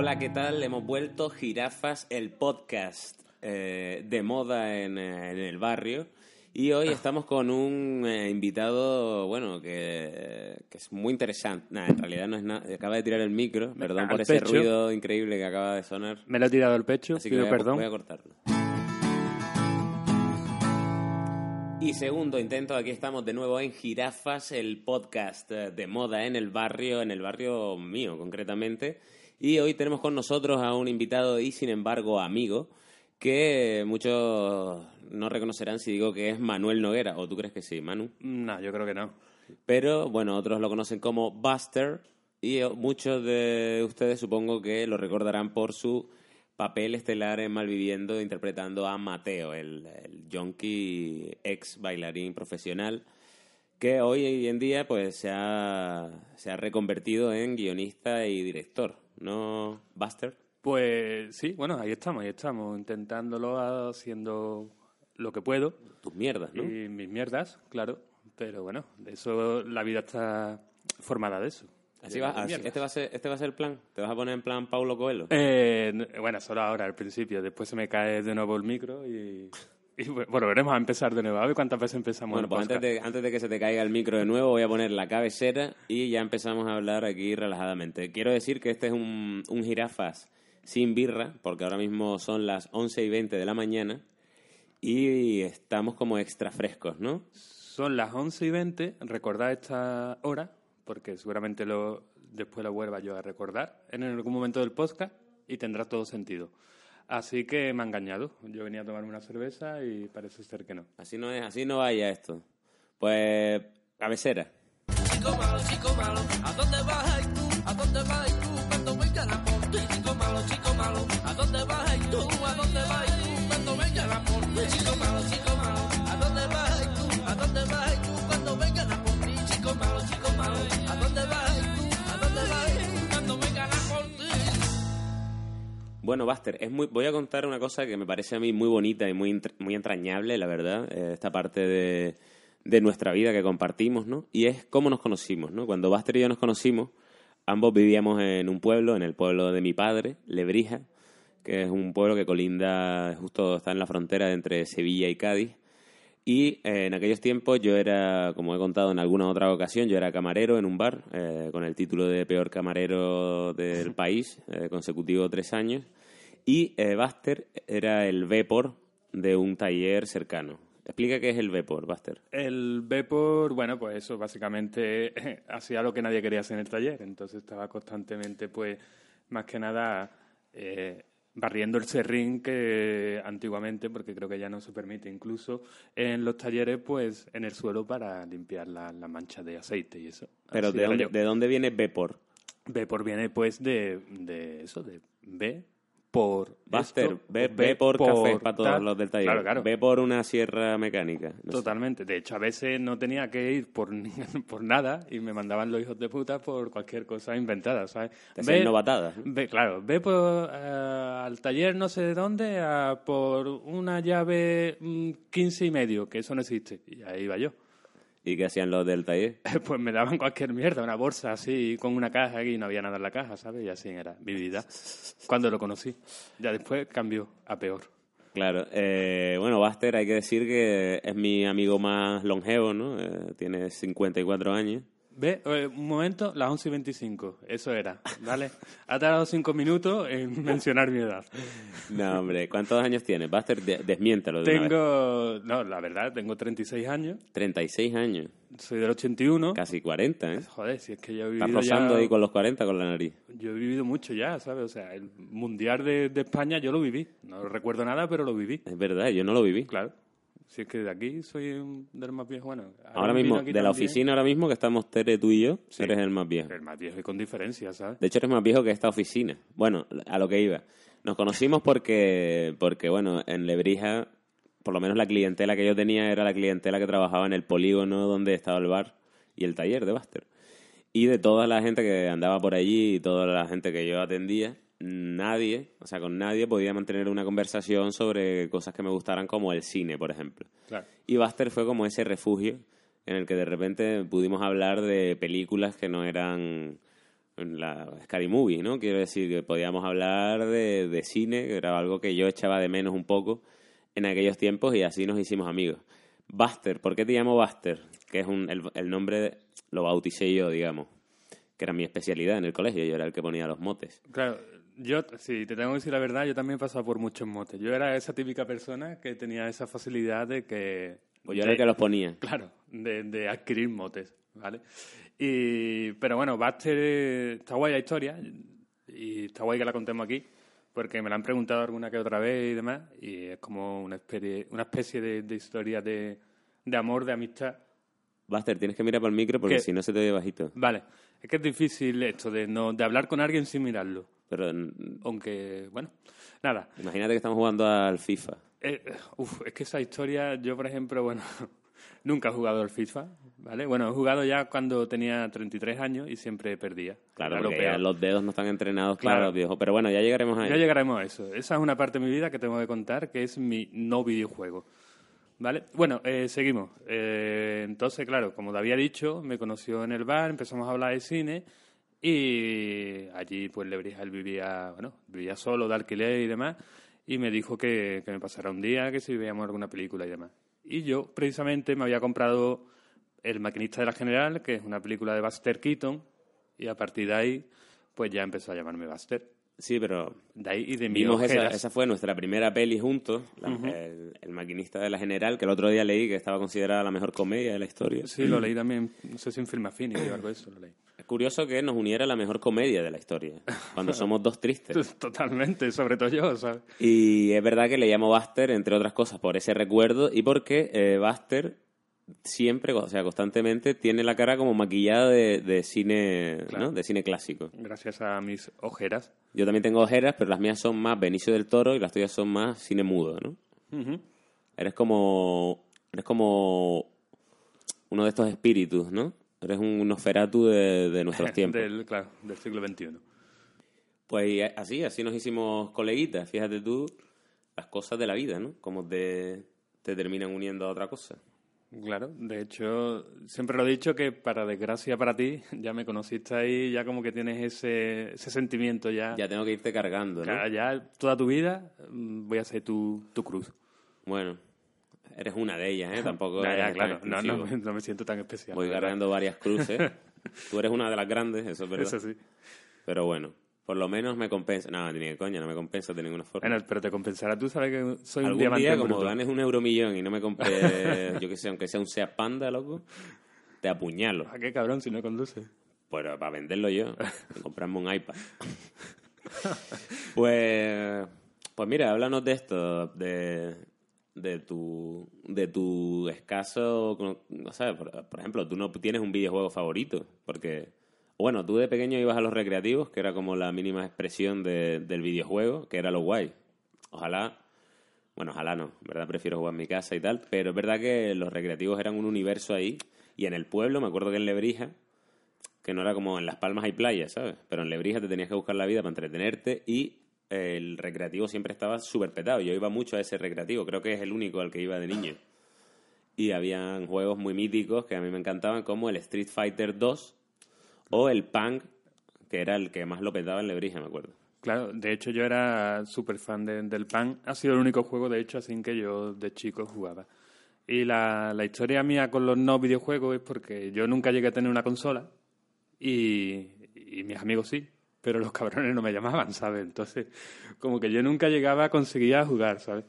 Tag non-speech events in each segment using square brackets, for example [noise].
Hola, ¿qué tal? Hemos vuelto Jirafas, el podcast eh, de moda en, eh, en, el barrio. Y hoy estamos con un eh, invitado, bueno, que, que, es muy interesante. Nah, en realidad no es nada. Acaba de tirar el micro. Perdón Al por ese pecho. ruido increíble que acaba de sonar. Me lo he tirado al pecho, Así que pido voy a, perdón. voy a cortarlo. Y segundo intento, aquí estamos de nuevo en Jirafas, el podcast de moda en el barrio, en el barrio mío concretamente. Y hoy tenemos con nosotros a un invitado y sin embargo amigo, que muchos no reconocerán si digo que es Manuel Noguera, o tú crees que sí, Manu. No, yo creo que no. Pero bueno, otros lo conocen como Buster y eh, muchos de ustedes supongo que lo recordarán por su papel estelar en Malviviendo interpretando a Mateo, el, el junkie ex bailarín profesional que hoy en día pues se ha, se ha reconvertido en guionista y director, ¿no, Buster? Pues sí, bueno, ahí estamos, ahí estamos, intentándolo, haciendo lo que puedo. Tus mierdas, ¿no? Y mis mierdas, claro. Pero bueno, de eso la vida está formada de eso. Así va, así- este, va a ser, este va a ser el plan. ¿Te vas a poner en plan Paulo Coelho? Eh, bueno, solo ahora, al principio. Después se me cae de nuevo el micro y, [laughs] y bueno, volveremos a empezar de nuevo. A ver cuántas veces empezamos Bueno, pues antes de, antes de que se te caiga el micro de nuevo, voy a poner la cabecera y ya empezamos a hablar aquí relajadamente. Quiero decir que este es un, un jirafas sin birra, porque ahora mismo son las 11 y 20 de la mañana y estamos como extra frescos, ¿no? Son las 11 y 20. Recordad esta hora, porque seguramente lo, después lo vuelva yo a recordar en algún momento del podcast y tendrá todo sentido. Así que me ha engañado. Yo venía a tomar una cerveza y parece ser que no. Así no es, así no vaya esto. Pues, cabecera. Chico malo, chico malo, ¿a dónde vas y tú? ¿A dónde vas y tú? Cuando venga la por ti, chico malo, chico malo, ¿a dónde vas y tú? ¿A dónde vas y tú? Cuando venga la por ti, Bueno, Buster, es muy, voy a contar una cosa que me parece a mí muy bonita y muy, muy entrañable, la verdad, eh, esta parte de, de nuestra vida que compartimos, ¿no? Y es cómo nos conocimos, ¿no? Cuando Buster y yo nos conocimos, ambos vivíamos en un pueblo, en el pueblo de mi padre, Lebrija, que es un pueblo que colinda, justo está en la frontera entre Sevilla y Cádiz. Y eh, en aquellos tiempos yo era, como he contado en alguna otra ocasión, yo era camarero en un bar eh, con el título de peor camarero del país, eh, consecutivo tres años. Y eh, Buster era el Vepor de un taller cercano. Explica qué es el Vepor, Buster. El Vapor, bueno, pues eso básicamente [laughs] hacía lo que nadie quería hacer en el taller. Entonces estaba constantemente, pues, más que nada eh, barriendo el serrín que antiguamente, porque creo que ya no se permite incluso en los talleres, pues, en el suelo para limpiar la- las manchas de aceite y eso. Pero ¿de dónde. ¿de dónde viene Vepor? Vapor viene, pues, de, de eso, de V por Buster, esto, ve, ve por, café para todos tal. los del taller. Claro, claro. Ve por una sierra mecánica. No sé. Totalmente. De hecho, a veces no tenía que ir por, ni- [laughs] por nada y me mandaban los hijos de puta por cualquier cosa inventada, ¿sabes? Te hacían novatadas, ¿no? ve- claro, ve por, eh, al taller no sé de dónde a por una llave mm, 15 y medio, que eso no existe. Y ahí iba yo. ¿Y qué hacían los del taller? [laughs] Pues me daban cualquier mierda, una bolsa así, con una caja y no había nada en la caja, ¿sabes? Y así era mi vida. Cuando lo conocí. Ya después cambió a peor. Claro, eh, bueno, Buster, hay que decir que es mi amigo más longevo, ¿no? Eh, tiene 54 años. Ve, eh, un momento, las 11 y 25, eso era, ¿vale? Ha tardado cinco minutos en [laughs] mencionar mi edad. No, hombre, ¿cuántos años tiene? Buster, de- desmiéntalo de. Tengo, no, la verdad, tengo 36 años, 36 años, soy del 81. casi 40, ¿eh? Joder, si es que yo he Estás vivido rozando ya, ahí con los 40 con la nariz. yo he vivido mucho ya, ¿sabes? O sea, el Mundial de, de España yo lo viví. No recuerdo nada, pero lo viví, Es verdad, yo no lo viví. claro. Si es que de aquí soy un- de los más viejos. Bueno, Ahora mismo, de la oficina ahora mismo que estamos Tere, tú y yo, Sí. eres el más viejo. El más viejo y con diferencia, ¿sabes? De hecho, eres más viejo que esta oficina. Bueno, a lo que iba. Nos conocimos porque, porque bueno, en Lebrija, por lo menos la clientela que yo tenía era la clientela que trabajaba en el polígono donde estaba el bar y el taller de Buster. Y de toda la gente que andaba por allí y toda la gente que yo atendía, nadie, o sea, con nadie podía mantener una conversación sobre cosas que me gustaran como el cine, por ejemplo. Claro. Y Buster fue como ese refugio en el que de repente pudimos hablar de películas que no eran la Scary Movie, ¿no? Quiero decir que podíamos hablar de, de cine, que era algo que yo echaba de menos un poco en aquellos tiempos y así nos hicimos amigos. Buster, ¿por qué te llamo Buster? Que es un, el, el nombre, lo bauticé yo, digamos, que era mi especialidad en el colegio, yo era el que ponía los motes. Claro, yo, si te tengo que decir la verdad, yo también he pasado por muchos motes. Yo era esa típica persona que tenía esa facilidad de que... Pues yo era el que los ponía. Claro, de, de adquirir motes, ¿vale? Y, pero bueno, Buster eh, está guay la historia y está guay que la contemos aquí porque me la han preguntado alguna que otra vez y demás y es como una especie, una especie de, de historia de, de amor, de amistad. Buster, tienes que mirar para el micro porque si no se te oye bajito. Vale, es que es difícil esto de, no, de hablar con alguien sin mirarlo, Pero aunque, bueno, nada. imagínate que estamos jugando al FIFA. Eh, uf, es que esa historia, yo por ejemplo, bueno, [laughs] nunca he jugado al FIFA, ¿vale? Bueno, he jugado ya cuando tenía 33 años y siempre perdía. Claro, lo porque ya los dedos no están entrenados para Claro. los viejos. Pero bueno, ya llegaremos a Ya ello. llegaremos a eso. Esa es una parte de mi vida que tengo que contar, que es mi no videojuego. ¿Vale? Bueno, eh, seguimos. Eh, entonces, claro, como te había dicho, me conoció en el bar, empezamos a hablar de cine y allí pues Lebrija él vivía, bueno, vivía solo de alquiler y demás y me dijo que, que me pasara un día, que si veíamos alguna película y demás. Y yo precisamente me había comprado El maquinista de la general, que es una película de Buster Keaton y a partir de ahí pues ya empezó a llamarme Buster. Sí, pero De ahí y de mi vimos esa, esa fue nuestra primera peli juntos, la- el, el maquinista de la general, que el otro día leí que estaba considerada la mejor comedia de la historia. Sí, lo [clears throat] leí también, no sé si en Film Affinity o algo de eso lo leí. Curioso que nos uniera la mejor comedia de la historia, cuando somos dos tristes. [laughs] Totalmente, sobre todo yo, ¿sabes? Y es verdad que le llamo Buster, entre otras cosas, por ese recuerdo y porque eh, Buster siempre, o sea, constantemente tiene la cara como maquillada de, de cine, ¿no? De cine clásico. Gracias a mis ojeras. Yo también tengo ojeras, pero las mías son más Benicio del Toro y las tuyas son más cine mudo, ¿no? Eres como eres como uno de estos espíritus, ¿no? Eres un Nosferatu de, de nuestros [laughs] tiempos. Del, claro, del siglo XXI. Pues y así, así nos hicimos coleguitas. Fíjate tú las cosas de la vida, ¿no? Cómo te, te terminan uniendo a otra cosa. Claro, de hecho, siempre lo he dicho que para desgracia para ti, [laughs] ya me conociste ahí, ya como que tienes ese, ese sentimiento ya. Ya tengo que irte cargando, ¿no? Ya toda tu vida mm, voy a ser tu, tu cruz. Bueno, eres una de ellas, ¿eh? [laughs] Tampoco Ya, claro, no, no, no me siento tan especial. Voy cargando varias cruces. [laughs] Tú eres una de las grandes, eso es verdad. Eso sí. Pero bueno, por lo menos me compensa. No, ni de coña, no me compensa de ninguna forma. Bueno, pero te compensará. Tú sabes que soy un diamante día, como bruto. ganes un euromillón y no me compre, [laughs] yo qué sé, aunque sea un Seat Panda, loco, te apuñalo. ¿A qué cabrón si no conduce? Pues para venderlo yo, comprarme un iPad. pues, pues mira, háblanos de esto, de, de tu, de tu escaso, o sea, por, ejemplo, tú no tienes un videojuego favorito, porque, bueno, tú de pequeño ibas a los recreativos, que era como la mínima expresión de- del videojuego, que era lo guay. Ojalá, bueno, ojalá no, verdad prefiero jugar en mi casa y tal, pero es verdad que los recreativos eran un universo ahí, y en el pueblo, me acuerdo que en Lebrija, que no era como en Las Palmas hay playas, ¿sabes? Pero en Lebrija te tenías que buscar la vida para entretenerte y el recreativo siempre estaba súper petado. Yo iba mucho a ese recreativo, creo que es el único al que iba de niño. Y habían juegos muy míticos que a mí me encantaban, como el Street Fighter 2 o el Punk, que era el que más lo petaba en Lebrija, me acuerdo. Claro, de hecho yo era súper fan de- del PAN. Ha sido el único juego, de hecho, así que yo de chico jugaba. Y la, la historia mía con los no videojuegos es porque yo nunca llegué a tener una consola y mis amigos sí, pero los cabrones no me llamaban, ¿sabes? Entonces, como que yo nunca llegaba a conseguir a jugar, ¿sabes?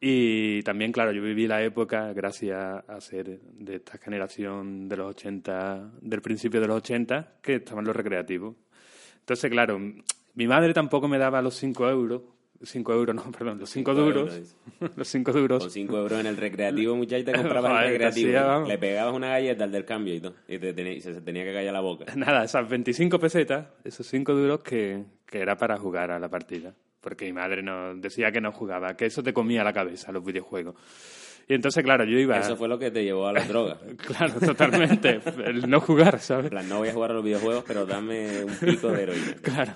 Y también, claro, yo viví la época, gracias a ser de esta generación de los 80, del principio de los 80, que estaban los recreativos. Entonces, claro, mi madre tampoco me daba los 5 euros 5 euros, no, [laughs] perdón, los 5 Cinco duros. euros. [laughs] los 5 duros. Con 5 euros en el recreativo, muchacho, te [laughs] comprabas Joder, el recreativo. Le pegabas una galleta al del cambio y todo. Y, te tenía- y se, tenía que callar la boca. Nada, esas 25 pesetas, esos 5 duros que, que era para jugar a la partida. Porque mi madre nos decía que no jugaba, que eso te comía la cabeza, los videojuegos. Y entonces, claro, yo iba... Eso fue lo que te llevó a las drogas. Claro, totalmente. El no jugar, En ¿sabes? plan, no voy a jugar a los videojuegos, pero dame un pico de heroína. Claro.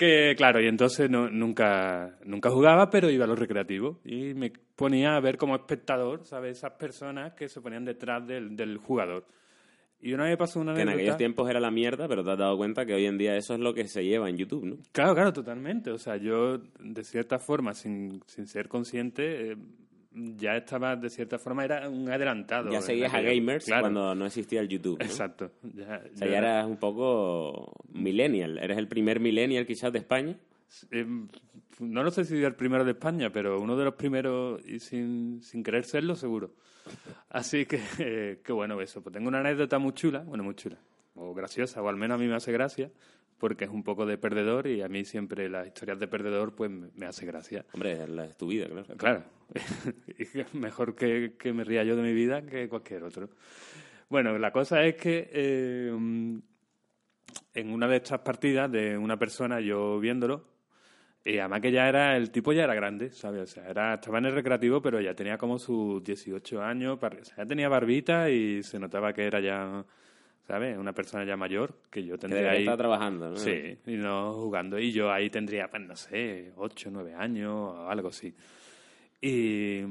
Que, claro, y entonces no, nunca, nunca jugaba, pero iba a los recreativos y me ponía a ver como espectador, ¿sabes? Esas personas que se ponían detrás del, del jugador. Y una vez pasó una Que en anécdota... aquellos tiempos era la mierda, pero te has dado cuenta que hoy en día eso es lo que se lleva en YouTube, ¿no? Claro, claro, totalmente. O sea, yo, de cierta forma, sin, sin ser consciente, eh, ya estaba, de cierta forma, era un adelantado. Ya seguías a gamers Claro, cuando no existía el YouTube. ¿no? Exacto. Ya, O sea, ya era- eras un poco millennial. Eres el primer millennial quizás de España. eh, no lo sé si el primero de España, pero uno de los primeros y sin, sin querer serlo, seguro. Así que, eh, qué bueno eso. Pues tengo una anécdota muy chula, bueno, muy chula, o graciosa, o al menos a mí me hace gracia, porque es un poco de perdedor y a mí siempre las historias de perdedor pues me, hace gracia. Hombre, es tu vida, claro. Claro, [laughs] mejor que, que me ría yo de mi vida que cualquier otro. Bueno, la cosa es que eh, en una de estas partidas de una persona, yo viéndolo, y además que ya era, el tipo ya era grande, ¿sabes? O sea, era, estaba en el recreativo, pero ya tenía como sus 18 años, o sea, ya tenía barbita y se notaba que era ya, ¿sabes? Una persona ya mayor, que yo Que tendría debería ahí... estar trabajando, ¿no? Sí, y no jugando. Y yo ahí tendría, pues no sé, 8, 9 años o algo así. Y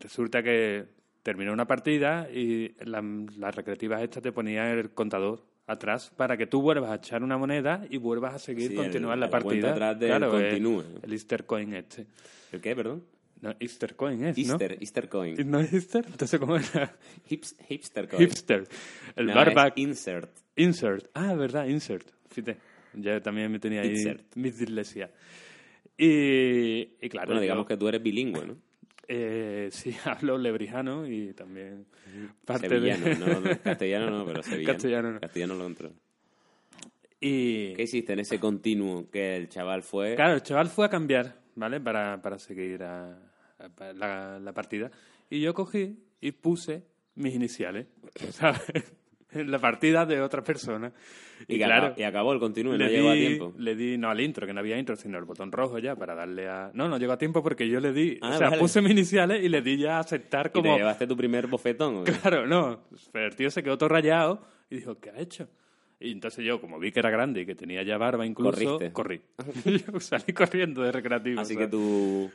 resulta que terminó una partida y la- las recreativas estas te ponían el contador atrás para que tú vuelvas a echar una moneda y vuelvas a seguir Sí, continuar el- la cuenta partida. atrás del claro, continúe. el Easter Coin este. ¿El qué, perdón? No, Easter Coin es, Easter, Easter coin. ¿no? ¿No es Easter? Entonces, ¿cómo era? Hips- hipster coin. Hipster. El No, barback. insert. Insert. Ah, verdad, insert. Fíjate. Ya también me tenía ahí Insert. mis dislexia. Y, y claro. Bueno, yo- digamos que tú eres bilingüe, ¿no? eh, sí, [laughs] hablo lebrijano y también parte Sevillano, de... no, no, castellano no, pero [laughs] sevillano. Castellano no. Castellano lo controlo. Y ¿Qué hiciste en ese continuo que el chaval fue? claro, el chaval fue a cambiar, ¿vale? Para, para seguir a, la, la partida. Y yo cogí y puse mis iniciales, [laughs] ¿sabes? En la partida de otra persona. y, Y, claro, acabó, y acabó el continuo no llegó a tiempo. Le di, no al intro, que no había intro, sino el botón rojo ya para darle a... No, no llegó a tiempo porque yo le di... Ah, o sea, vale. puse mis iniciales y le di ya a aceptar ¿Y te como... llevaste tu primer bofetón? Claro, no. Pero el tío se quedó todo rayado y dijo, ¿qué ha hecho? Y entonces yo, como vi que era grande y que tenía ya barba incluso, Corriste. corrí. [laughs] [laughs] yo salí corriendo de recreativo. Así o que tu,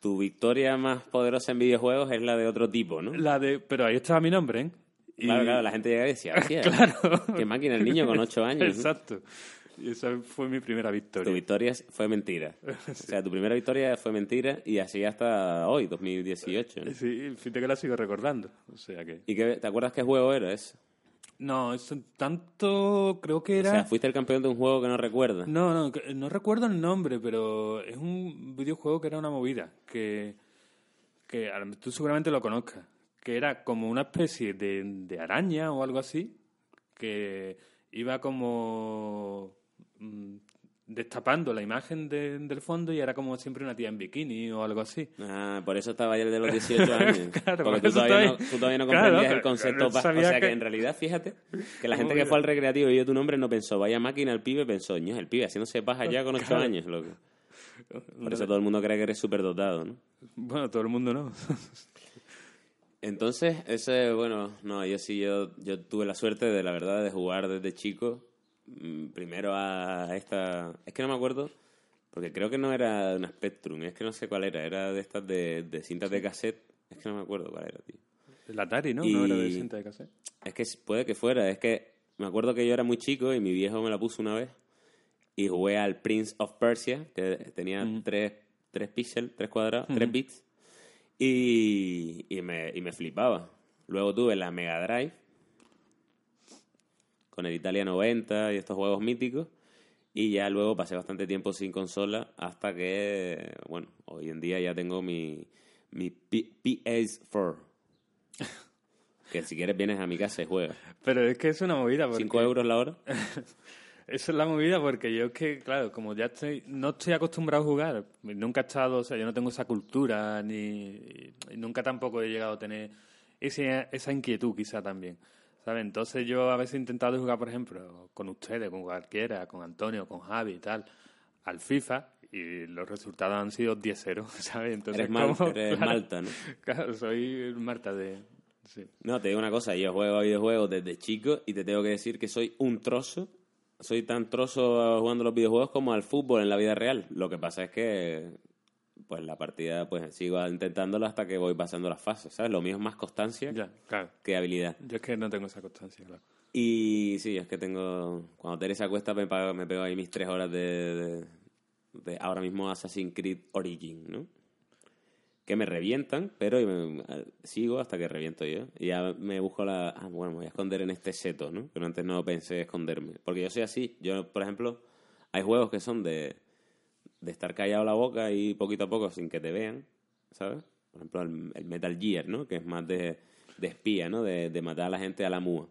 tu victoria más poderosa en videojuegos es la de otro tipo, ¿no? La de... Pero ahí estaba mi nombre, ¿eh? Y- Claro, claro, la gente llega y decía, [laughs] hostia, Claro. qué máquina el niño con ocho [laughs] años. ¿no? Exacto. Y esa fue mi primera Tu victoria. victoria fue mentira. [laughs] O sea, tu primera victoria fue mentira y así hasta hoy, 2018. ¿no? Sí, fíjate que la sigo recordando. O sea que... ¿Y qué, te acuerdas qué juego era ese? No, eso tanto creo que O era... sea, fuiste el campeón de un juego que no recuerdas. No, no, no recuerdo el nombre, pero es un videojuego que era una movida, que, que tú seguramente lo conozcas, que era como una especie de, de araña o algo así, que iba como mm, destapando la imagen de- del fondo y era como siempre una tía en bikini o algo así. Ah, por eso estaba el de los 18 años. [laughs] Claro, Porque por tú todavía, no, todavía- tú todavía no Claro, comprendías el concepto. pa- o sea, que... que- en realidad, fíjate, que la gente que fue al recreativo y vio tu nombre no pensó, vaya máquina el pibe, pensó, ño, el pibe haciéndose paja ya con 8 Claro. años, loco. [laughs] Por eso todo el mundo cree que eres súper dotado, ¿no? Bueno, todo el mundo no. [laughs] Entonces, ese, bueno, no, yo sí, yo, yo tuve la suerte de, la verdad, de jugar desde chico. Mm, Primero a esta... Es que no me acuerdo, porque creo que no era una Spectrum, es que no sé cuál era, era de estas de, de cintas de cassette. Es que no me acuerdo cuál era, tío. El Atari, ¿no? Y- No era de cinta de cassette. Es que puede que fuera, es que me acuerdo que yo era muy chico y mi viejo me la puso una vez y jugué al Prince of Persia, que tenía tres, tres píxeles, tres cuadrados, tres bits, y, y, me, y me flipaba. Luego tuve la Mega Drive con el Italia 90 y estos juegos míticos. Y ya luego pasé bastante tiempo sin consola hasta que, bueno, hoy en día ya tengo mi, mi P- PS4. Que si quieres vienes a mi casa y juegas. Pero es que es una movida. Porque... ¿Cinco euros la hora? [laughs] Esa es la movida porque yo es que, claro, como ya estoy, no estoy acostumbrado a jugar, nunca he estado, o sea, yo no tengo esa cultura, ni nunca tampoco he llegado a tener ese- esa inquietud quizá también, ¿sabes? Entonces yo a veces he intentado jugar, por ejemplo, con ustedes, con cualquiera, con Antonio, con Javi y tal, al FIFA, y los resultados han sido 10-0, [laughs] ¿sabes? Entonces, Eres, mal- eres claro, Malta, ¿no? Claro, soy Marta de... Sí. No, te digo una cosa, yo juego a videojuegos desde chico y te tengo que decir que soy un trozo, soy tan trozo jugando los videojuegos como al fútbol en la vida real. Lo que pasa es que pues la partida pues sigo intentándolo hasta que voy pasando las fases, ¿sabes? Lo mío es más constancia Ya, claro. que habilidad. Yo es que no tengo esa constancia, claro. Y sí, es que tengo. Cuando Teresa acuesta, me, pago- me pego ahí mis tres horas de, de- de ahora mismo Assassin's Creed Origin, ¿no? Que me revientan, pero me- sigo hasta que reviento yo. Y ya me busco la. Ah, bueno, me voy a esconder en este seto, ¿no? Pero antes no pensé esconderme. Porque yo soy así. Yo, por ejemplo, hay juegos que son de, de estar callado la boca y poquito a poco sin que te vean, ¿sabes? Por ejemplo, el, el Metal Gear, ¿no? Que es más de, de espía, ¿no? De, de matar a la gente a la múa.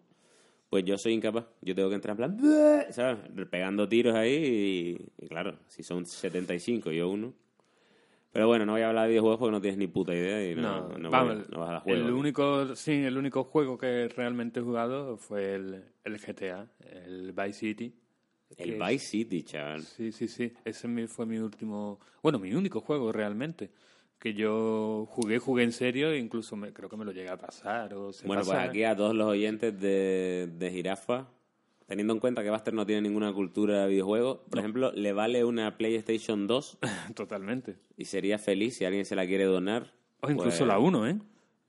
Pues yo soy incapaz. Yo tengo que entrar en plan, ¿sabes? Pegando tiros ahí y, y claro, si son 75 y yo uno. Pero bueno, no voy a hablar de videojuegos porque no tienes ni puta idea y no, no, a- vamos, no vas a juego. el único, sí, el único juego que realmente he jugado fue el, el GTA, el Vice City. El Vice City, chaval. Sí, sí, sí. Ese fue mi último, bueno, mi único juego realmente. Que yo jugué, jugué en serio, e incluso me, creo que me lo llegué a pasar. O se Bueno, pues aquí a todos los oyentes de, de Jirafa, teniendo en cuenta que Buster no tiene ninguna cultura de videojuegos, por ejemplo, le vale una PlayStation 2 [laughs] Totalmente. y sería feliz si alguien se la quiere donar. O incluso pues, la 1, ¿eh?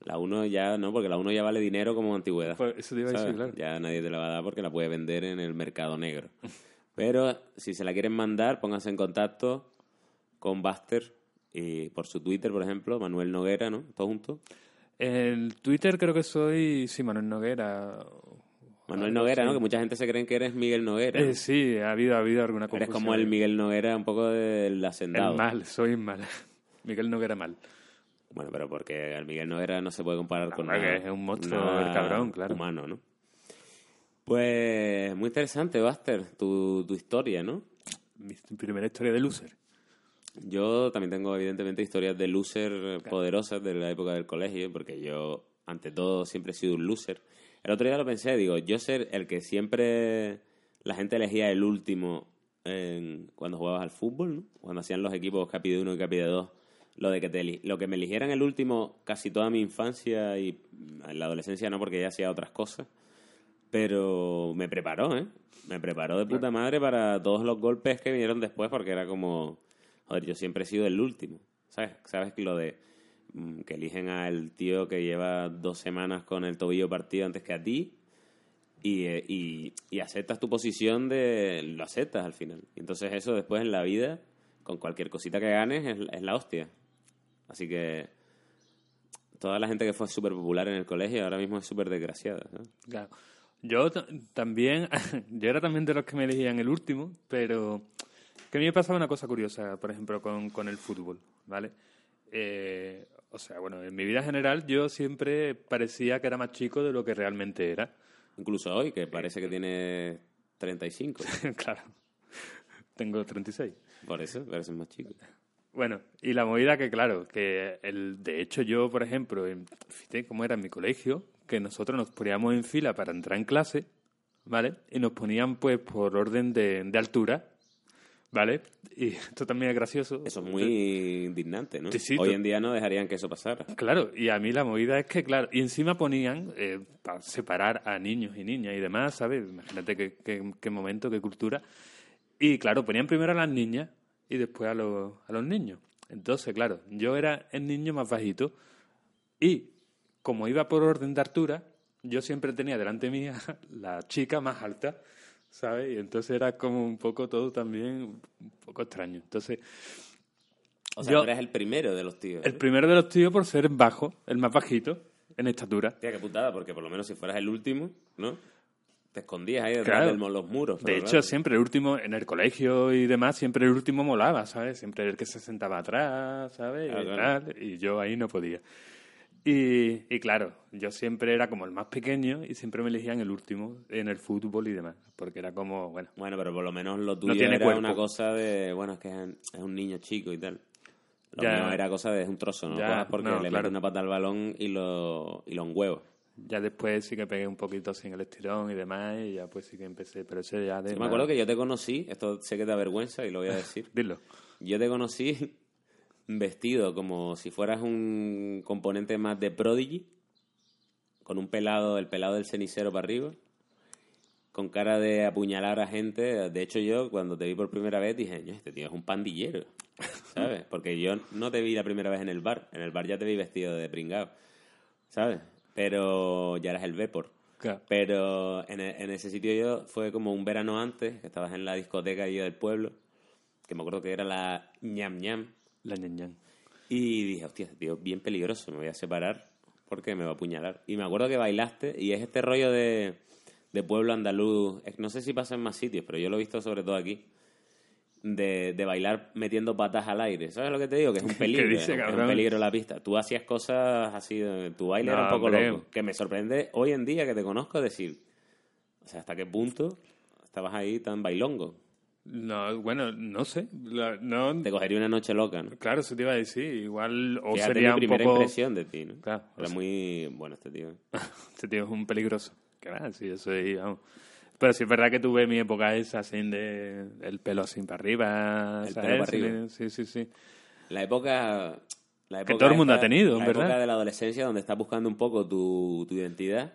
La 1 ya no, porque la 1 ya vale dinero como antigüedad. Pues eso te iba a decir, ¿sabes? claro. Ya nadie te la va a dar porque la puede vender en el mercado negro. [laughs] Pero si se la quieren mandar, pónganse en contacto con Buster y por su Twitter, por ejemplo, Manuel Noguera, ¿no? Todo junto. En Twitter creo que soy, sí, Manuel Noguera. Manuel Noguera, ¿no? Que mucha gente se cree que eres Miguel Noguera. Eh, sí, ha habido, ha habido alguna confusión. Eres como el Miguel Noguera, un poco del hacendado. El mal, soy mal. [laughs] Miguel Noguera mal. Bueno, pero porque el Miguel Noguera no se puede comparar con nada, es un monstruo, el cabrón, claro. humano, ¿no? Pues muy interesante, Buster, tu, tu historia, ¿no? Mi primera historia de loser. Yo también tengo, evidentemente, historias de loser eh, poderosas de la época del colegio, porque yo, ante todo, siempre he sido un loser. El otro día lo pensé, digo, yo ser el que siempre la gente elegía el último en- cuando jugabas al fútbol, ¿no? Cuando hacían los equipos Capi de 1 y Capi de 2, lo de que te, lo que me eligieran el último casi toda mi infancia y mm, en la adolescencia no, porque ya hacía otras cosas. Pero me preparó, ¿eh? Me preparó de puta madre para todos los golpes que vinieron después, porque era como, joder, yo siempre he sido el último. ¿Sabes? ¿Sabes lo de mm, que eligen al tío que lleva dos semanas con el tobillo partido antes que a ti? Y, eh, y, y aceptas tu posición de... Lo aceptas al final. Y entonces eso después en la vida, con cualquier cosita que ganes, es, es la hostia. Así que toda la gente que fue súper popular en el colegio ahora mismo es súper desgraciada. ¿no? Claro. Yo ta- también, [laughs] yo era también de los que me elegían el último, pero que a mí me pasaba una cosa curiosa, por ejemplo, con, con el fútbol, ¿vale? Eh, o sea, bueno, en mi vida general yo siempre parecía que era más chico de lo que realmente era. Incluso hoy, que parece que tiene 35. [laughs] claro. Tengo 36. Por eso, pareces más chico. Bueno, y la movida que, claro, que el, de hecho yo, por ejemplo, en, fíjate cómo era en mi colegio, que nosotros nos poníamos en fila para entrar en clase, ¿vale? Y nos ponían, pues, por orden de, de altura, ¿vale? Y [laughs] esto también es gracioso. Eso es muy indignante, ¿no? Sí, sí, hoy en día no dejarían que eso pasara. Claro, y a mí la movida es que, claro, y encima ponían eh, para separar a niños y niñas y demás, ¿sabes? Imagínate qué, qué, qué momento, qué cultura. Y claro, ponían primero a las niñas y después a los, a los niños. Entonces, claro, yo era el niño más bajito y como iba por orden de altura, yo siempre tenía delante mía [laughs] la chica más alta, ¿sabes? Y entonces era como un poco todo también un poco extraño. Entonces, O sea, Yo- tú eres el primero de los tíos. el ¿eh? primero de los tíos por ser bajo, el más bajito en estatura. Tía, qué putada, porque por lo menos si fueras el último, ¿no? Te escondías ahí detrás Claro. de los muros. De hecho, siempre el último, en el colegio y demás, siempre el último molaba, ¿sabes? Siempre el que se sentaba atrás, ¿sabes? Claro, y, claro. tal, y yo ahí no podía. Y, y claro, yo siempre era como el más pequeño y siempre me elegían el último en el fútbol y demás, porque era como, bueno, Bueno, pero por lo menos lo tuyo tiene era cuerpo. una cosa de, bueno, es que es, un niño chico y tal. Lo Ya. mío era cosa de es un trozo, ¿no? Ya, porque no, le claro. metes una pata al balón y lo, y lo huevo. ya después sí que pegué un poquito sin el estirón y demás y ya pues sí que empecé, pero ese ya de... Yo me acuerdo que yo te conocí, esto sé que te avergüenza y lo voy a decir. [laughs] Dilo. Yo te conocí vestido como si fueras un componente más de Prodigy, con un pelado, el pelado del cenicero para arriba, con cara de apuñalar a gente. De hecho, yo cuando te vi por primera vez dije, "Ño, este tío es un pandillero, ¿sabes? Porque yo no te vi la primera vez en el bar, en el bar ya te vi vestido de pringao, ¿sabes? Pero ya eras el Vepor. Claro. Pero en, e- en ese sitio yo fue como un verano antes, que estabas en la discoteca yo del pueblo, que me acuerdo que era la ñam ñam, La ñan ñan. y dije, hostia, este tío bien peligroso, me voy a separar porque me va a apuñalar. Y me acuerdo que bailaste, y es este rollo de, de pueblo andaluz, no sé si pasa en más sitios, pero yo lo he visto sobre todo aquí, de, de bailar metiendo patas al aire. ¿Sabes lo que te digo? Que es un [laughs] peligro, dice, es un- peligro la pista. Tú hacías cosas así, tu baile No, era un poco hombre. loco. Que me sorprende hoy en día que te conozco decir, o sea, ¿hasta qué punto estabas ahí tan bailongo? No, bueno, no sé. La- no, Te cogería una noche loca, ¿no? claro, eso te iba a decir. Igual, o Fíjate sería mi primera poco... impresión de ti, ¿no? Claro, o Era sea- muy bueno este tío. [laughs] Este tío es un peligroso. Que nada, sí, eso es, vamos. Pero sí es verdad que tuve mi época esa, así de el pelo así para arriba, El ¿sabes? pelo para arriba. Sí, sí, sí. La época... La Que época todo el mundo esta- ha tenido, la ¿verdad? época de la adolescencia donde estás buscando un poco tu, tu identidad.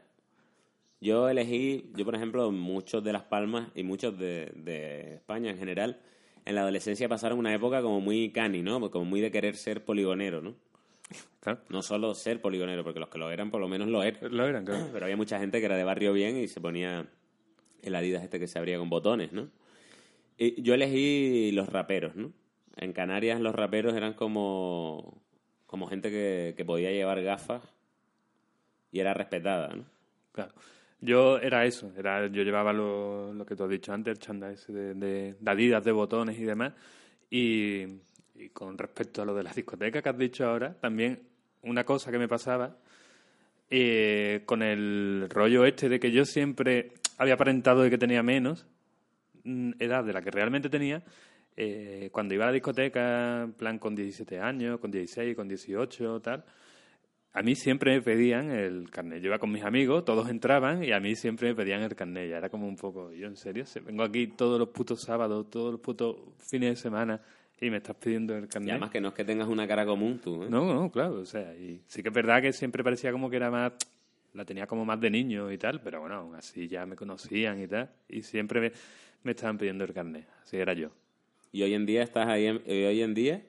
Yo elegí, yo por ejemplo, muchos de Las Palmas y muchos de, de España en general, en la adolescencia pasaron una época como muy cani, ¿no? Como muy de querer ser poligonero, ¿no? Claro. No solo ser poligonero, porque los que lo eran por lo menos lo eran. Lo eran, claro. Pero había mucha gente que era de barrio bien y se ponía el Adidas este que se abría con botones, ¿no? Y yo elegí los raperos, ¿no? En Canarias los raperos eran como, como gente que, que podía llevar gafas y era respetada, ¿no? Claro. Yo era eso, era, yo llevaba lo, lo que tú has dicho antes, el chanda ese de, de, de botones y demás. Y, y con respecto a lo de las discotecas que has dicho ahora, también una cosa que me pasaba eh, con el rollo este de que yo siempre había aparentado de que tenía menos mm, edad de la que realmente tenía. eh, cuando iba a la discoteca, en plan con 17 años, con 16, con 18, tal, a mí siempre me pedían el carnet. Yo iba con mis amigos, todos entraban y a mí siempre me pedían el carnet. Ya era como un poco, yo en serio, Se- vengo aquí todos los putos sábados, todos los putos fines de semana y me estás pidiendo el Y carnet. además que no es que tengas una cara común tú, ¿eh? No, no, claro, o sea, y sí que es verdad que siempre parecía como que era más, la tenía como más de niño y tal, pero bueno, aún así ya me conocían y tal, y siempre me, me estaban pidiendo el carnet, así era yo. Y hoy en día estás ahí, en- y hoy en día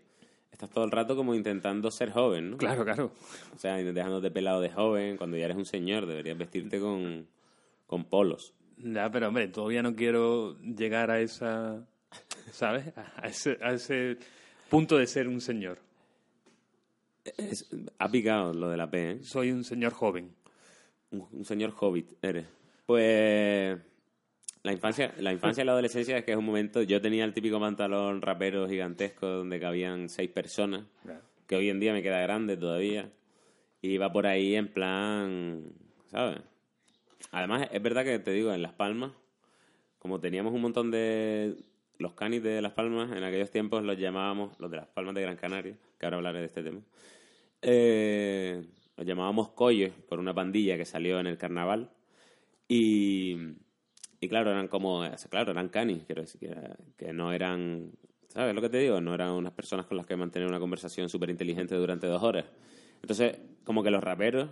estás todo el rato como intentando ser joven, ¿no? Claro, claro. O sea, dejándote pelado de joven, cuando ya eres un señor, deberías vestirte con, con polos. Ya, pero hombre, todavía no quiero llegar a esa, ¿sabes? A ese, a ese punto de ser un señor. Es- ha picado lo de la P, ¿eh? Soy un señor joven. Un, un señor hobbit eres. Pues la infancia, la infancia y la adolescencia es que es un momento. Yo tenía el típico pantalón rapero gigantesco donde cabían seis personas, que hoy en día me queda grande todavía. Y iba por ahí en plan, ¿sabes? Además, es verdad que te digo, en Las Palmas, como teníamos un montón de. Los canis de Las Palmas, en aquellos tiempos los llamábamos, los de Las Palmas de Gran Canaria, que ahora hablaré de este tema. Eh, los llamábamos colles por una pandilla que salió en el carnaval. Y, y claro, eran como, claro, eran canis, quiero decir, que, era- que no eran, ¿sabes lo que te digo? No eran unas personas con las que mantener una conversación súper inteligente durante dos horas. Entonces, como que los raperos,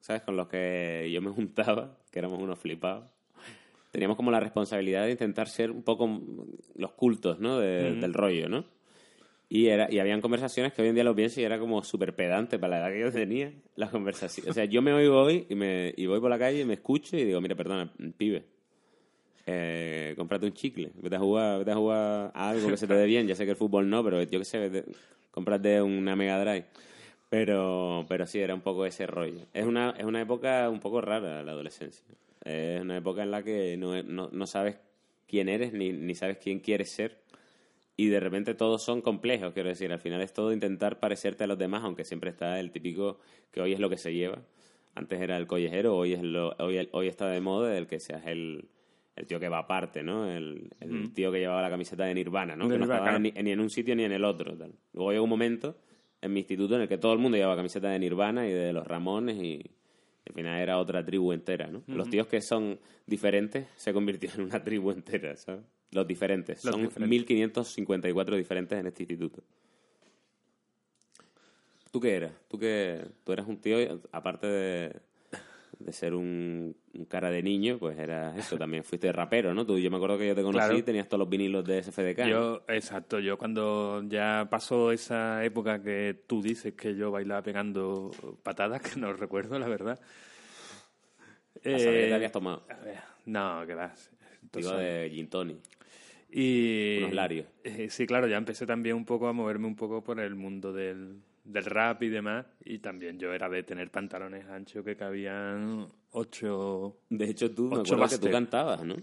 ¿sabes? Con los que yo me juntaba, que éramos unos flipados, teníamos como la responsabilidad de intentar ser un poco los cultos, ¿no? De- Del rollo, ¿no? Y, era, y habían conversaciones que hoy en día lo pienso y era como súper pedante para la edad que yo tenía, las conversaciones. O sea, yo me oigo hoy y, me, y voy por la calle y me escucho y digo, mira, perdona, pibe, eh, un chicle, vete a jugar, vete a algo que se te dé bien. Ya sé que el fútbol no, pero yo qué sé, vete- una Mega Drive. Pero, pero sí, era un poco ese rollo. Es una, es una época un poco rara la adolescencia. Es una época en la que no, no, no sabes quién eres ni, ni sabes quién quieres ser. y de repente todos son complejos, quiero decir, al final es todo intentar parecerte a los demás, aunque siempre está el típico que hoy es lo que se lleva. Antes era el collejero, hoy es lo, hoy, hoy está de moda el que seas el, el tío que va aparte, ¿no? El, el tío que llevaba la camiseta de Nirvana, ¿no? De que no estaba ni, ni en un sitio ni en el otro. Tal. Luego llegó un momento en mi instituto en el que todo el mundo llevaba camiseta de Nirvana y de los Ramones y al final era otra tribu entera, ¿no? Los tíos que son diferentes se convirtieron en una tribu entera, ¿sabes? Los diferentes. Los son diferentes. 1554 diferentes en este instituto. ¿Tú qué eras? ¿Tú qué? Tú eras un tío, aparte de, de ser un, un cara de niño, pues eras eso, también fuiste rapero, ¿no? Tú, yo me acuerdo que yo te conocí Claro. y tenías todos los vinilos de SFDK. ¿no? Yo, exacto, yo cuando ya pasó esa época que tú dices que yo bailaba pegando patadas, [laughs] que no recuerdo, la verdad. Eh, te habías tomado. a ver, no, que vas. Digo de gin tonic. Y, Unos larios. eh, sí, claro, ya empecé también un poco a moverme un poco por el mundo del, del rap y demás. Y también yo era de tener pantalones anchos que cabían ocho... De hecho, tú, me Ocho acuerdo que tú cantabas, ¿no?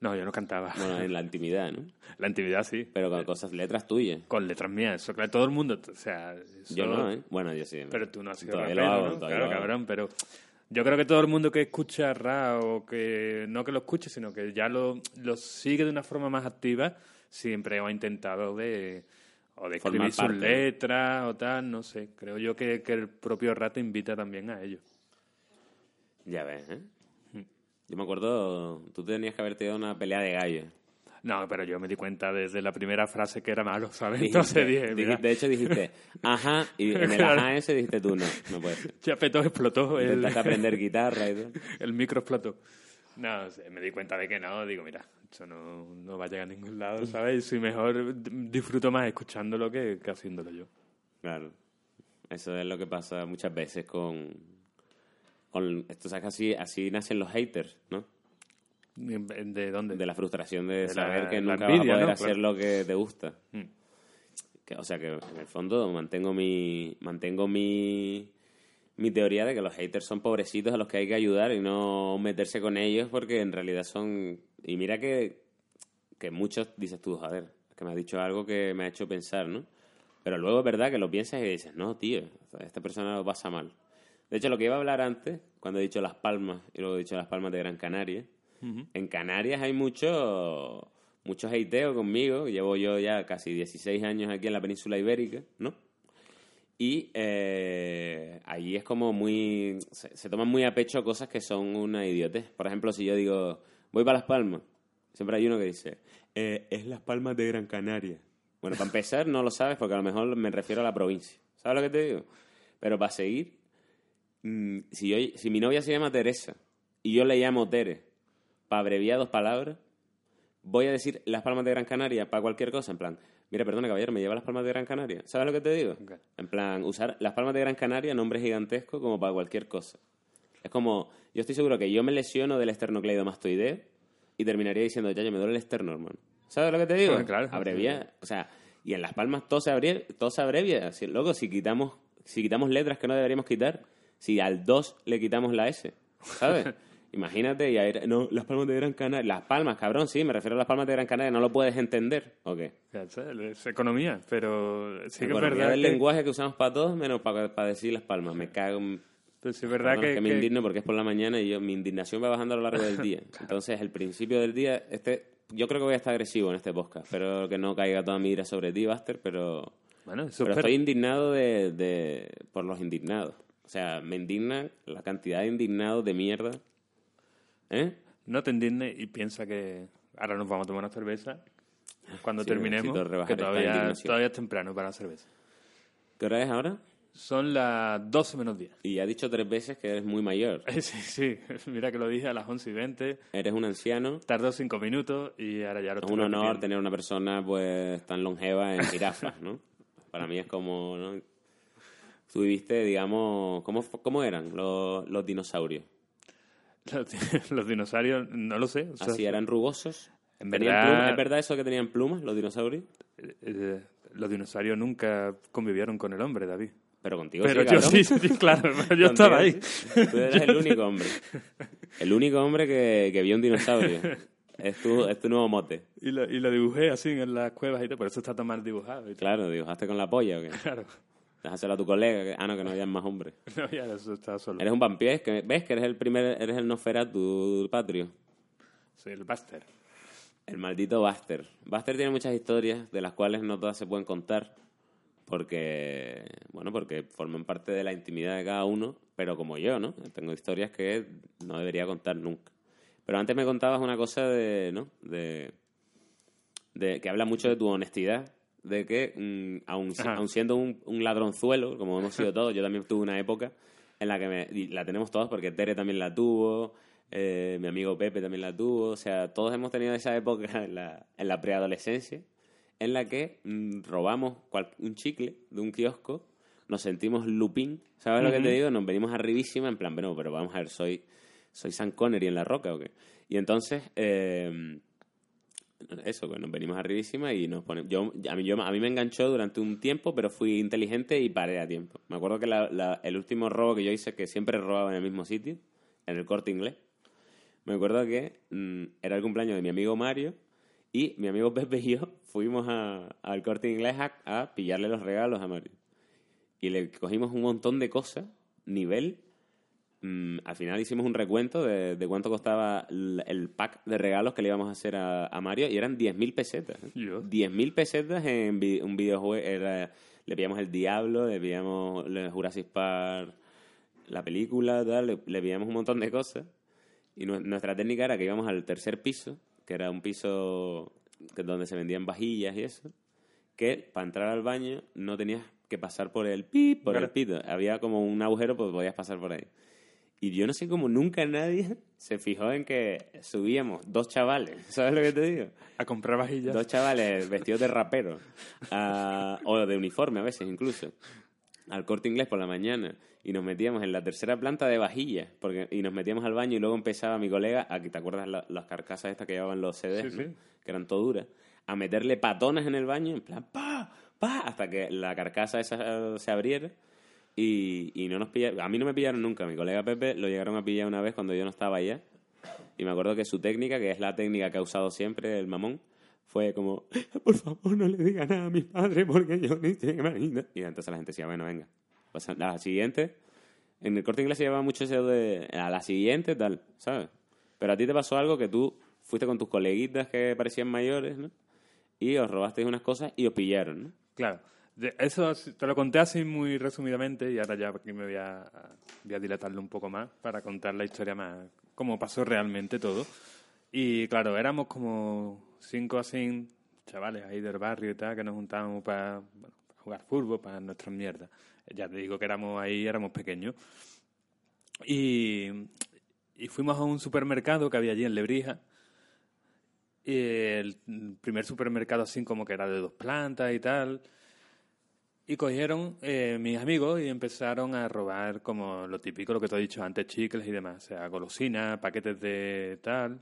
No, yo no cantaba. Bueno, en la intimidad, ¿no? [laughs] La intimidad sí. Pero con cosas, letras tuyas. Con letras mías, eso, claro, todo el mundo, o sea... eso- Yo no, ¿eh? Bueno, yo sí. Pero tú no has sido Todavía rapero, hago, ¿no? Claro, cabrón, pero yo creo que todo el mundo que escucha rap o que no que lo escuche, sino que ya lo, lo sigue de una forma más activa, siempre ha intentado de o de escribir sus letras o tal, no sé. Creo yo que, que el propio rap te invita también a ello. Ya ves, ¿eh? Yo me acuerdo, tú tenías que haberte ido a una pelea de gallos. No, pero yo me di cuenta desde la primera frase que era malo, ¿sabes? Dijiste- [laughs] Entonces dije, dijiste- de hecho dijiste, ajá, y en el [laughs] Claro. ajá ese dijiste tú, no, no puede ser. explotó. El, Intentaste aprender [laughs] guitarra y todo. el micro explotó. No, me di cuenta de que no. Digo, mira, eso no, no va a llegar a ningún lado, ¿sabes? Y mejor d- disfruto más escuchándolo que, que haciéndolo yo. Claro. Eso es lo que pasa muchas veces con... con esto sabes así, así nacen los haters, ¿no? ¿De dónde? De la frustración de, De la- saber que nunca envidia, vas a poder ¿no? hacer Claro. lo que te gusta. Mm. Que, o sea que en el fondo mantengo mi mantengo mi mi teoría de que los haters son pobrecitos a los que hay que ayudar y no meterse con ellos porque en realidad son y mira que que muchos dices tú joder que me has dicho algo que me ha hecho pensar no pero luego es verdad que lo piensas y dices no tío esta persona lo pasa mal de hecho lo que iba a hablar antes cuando he dicho las Palmas y luego he dicho las Palmas de Gran Canaria en Canarias hay mucho mucho hateo conmigo. Llevo yo ya casi 16 años aquí en la península ibérica, ¿no? Y eh, allí es como muy... Se, se toman muy a pecho cosas que son una idiotez. Por ejemplo, si yo digo, voy para Las Palmas, siempre hay uno que dice, "Eh, es Las Palmas de Gran Canaria. Bueno, para empezar no lo sabes porque a lo mejor me refiero a la provincia. ¿Sabes lo que te digo? Pero para seguir, mm, si, yo, si mi novia se llama Teresa y yo le llamo Tere, para abreviar dos palabras, voy a decir Las Palmas de Gran Canaria para cualquier cosa, en plan, mira, perdona, caballero, me lleva Las Palmas de Gran Canaria. ¿Sabes lo que te digo? En plan, usar Las Palmas de Gran Canaria, nombre gigantesco, como para cualquier cosa. Es como, yo estoy seguro que yo me lesiono del esternocleidomastoideo y terminaría diciendo, ya, yo me duele el esterno, hermano. ¿Sabes lo que te digo? [laughs] Claro. Abrevia, o sea, y en Las Palmas todo se abrevia, todo se abrevia. Si, luego, si quitamos, si quitamos letras que no deberíamos quitar, si al 2 le quitamos la S, ¿sabes? [laughs] Imagínate, y ahí, no, Las Palmas de Gran Canaria. Las Palmas, cabrón, sí, me refiero a Las Palmas de Gran Canaria, ¿no lo puedes entender? ¿O qué? Es economía, pero sí que es verdad del que, lenguaje que usamos para todos, menos para, para decir Las Palmas. Me cago en... sí es verdad Perdona, que, es que me que- indigno porque es por la mañana y yo, mi indignación va bajando a lo largo del día. [laughs] Entonces, el principio del día, este, yo creo que voy a estar agresivo en este podcast. Espero que no caiga toda mi ira sobre ti, Buster, pero, bueno, eso pero es estoy indignado de, de, por los indignados. O sea, me indigna la cantidad de indignados de mierda. ¿Eh? No te indignes y piensa que ahora nos vamos a tomar una cerveza cuando Sí, terminemos, que todavía, todavía es temprano para la cerveza. ¿Qué hora es ahora? Son las 12 menos 10. Y he dicho tres veces que eres muy mayor. [laughs] Sí, sí, mira que lo dije a las 11 y 20. Eres un anciano. Tardó 5 minutos y ahora ya lo Es estoy un honor repitiendo. tener una persona pues tan longeva en jirafas, ¿no? [laughs] Para mí es como, ¿no? Tú viviste, digamos, ¿cómo, cómo eran los, los dinosaurios? Los, [laughs] los dinosaurios, no lo sé. o sea, Así eran rugosos. En ¿Tenían verdad-? ¿Es verdad eso que tenían plumas los dinosaurios? eh, los dinosaurios nunca convivieron con el hombre, David. Pero contigo Pero sí, yo cabrón. sí, sí, claro, yo estaba ahí. sí. Tú eras el único hombre. El único hombre que, que vio un dinosaurio. Es tu, es tu nuevo mote. Y lo, y lo dibujé así en las cuevas y todo, por eso está tan mal dibujado. y. Claro, dibujaste con la polla o qué? Claro. Déjaselo a tu colega. que- Ah, no, que no hayan más hombres. [laughs] No, ya eso está solo. Eres un vampiro, que ves que eres el primer, eres el Nosferatu patrio. Soy el Buster. El maldito Buster. Buster tiene muchas historias de las cuales no todas se pueden contar porque, bueno, porque forman parte de la intimidad de cada uno, pero como yo, ¿no? Tengo historias que no debería contar nunca. Pero antes me contabas una cosa de, ¿no? De, de que habla mucho de tu honestidad, de que mm, aun, siendo un, un ladronzuelo, como hemos sido [laughs] todos, yo también tuve una época en la que me, y la tenemos todos porque Tere también la tuvo, eh, mi amigo Pepe también la tuvo, o sea, todos hemos tenido esa época en la, en la preadolescencia en la que mm, robamos un chicle de un kiosco, nos sentimos lupín, ¿sabes lo que te digo? Nos venimos arribísima en plan, bueno, pero vamos a ver, soy, soy San Connery en la roca o qué. Y entonces, eh, eso, pues nos venimos arribísima y nos ponemos... Yo, a, mí, yo, a mí me enganchó durante un tiempo, pero fui inteligente y paré a tiempo. Me acuerdo que la- la- el último robo que yo hice, que siempre robaba en el mismo sitio, en el corte inglés, me acuerdo que mm, era el cumpleaños de mi amigo Mario y mi amigo Pepe y yo fuimos a- al corte inglés a, a pillarle los regalos a Mario. Y le cogimos un montón de cosas, nivel. mm, al final hicimos un recuento de, de cuánto costaba el, el pack de regalos que le íbamos a hacer a, a Mario y eran 10.000 pesetas. ¿eh? Yo. 10.000 pesetas en vi- un videojuego. Era, le pillamos el Diablo, le pillamos el Jurassic Park, la película, tal, le, le pillamos un montón de cosas. Y nu- nuestra técnica era que íbamos al tercer piso, que era un piso donde se vendían vajillas y eso, que para entrar al baño no tenías que pasar por el pip, por el pito. Había como un agujero, pues podías pasar por ahí. Y yo no sé cómo nunca nadie se fijó en que subíamos dos chavales, [laughs] ¿sabes lo que te digo? A comprar vajillas. Dos chavales vestidos de rapero, a- o de uniforme a veces incluso, al corte inglés por la mañana y nos metíamos en la tercera planta de vajillas porque, y nos metíamos al baño y luego empezaba mi colega, a te acuerdas la- las carcasas estas que llevaban los CDs, Sí, ¿no? sí. que eran todo duras, a meterle patones en el baño, en plan, pa, pa, hasta que la carcasa esa se abriera. Y, y no nos pillaron, a mí no me pillaron nunca, mi colega Pepe lo llegaron a pillar una vez cuando yo no estaba allá. Y me acuerdo que su técnica, que es la técnica que ha usado siempre el mamón, fue como, por favor no le diga nada a mi padre porque yo ni imagina. Y entonces la gente decía, bueno, venga. Pues a la siguiente, en el corte inglés se llevaba mucho eso de, a la siguiente tal, ¿sabes? Pero a ti te pasó algo que tú fuiste con tus coleguitas que parecían mayores, ¿no? Y os robasteis unas cosas y os pillaron, ¿no? Claro. Eso te lo conté así muy resumidamente y ahora ya aquí me voy a, voy a dilatarlo un poco más para contar la historia más, cómo pasó realmente todo. Y claro, éramos como cinco así chavales ahí del barrio y tal, que nos juntábamos para, bueno, jugar fútbol, para nuestras mierdas. Ya te digo que éramos ahí, éramos pequeños. Y, y fuimos a un supermercado que había allí en Lebrija. Y el primer supermercado así como que era de dos plantas y tal. Y cogieron eh, mis amigos y empezaron a robar como lo típico, lo que te he dicho antes, chicles y demás. O sea, golosinas, paquetes de tal.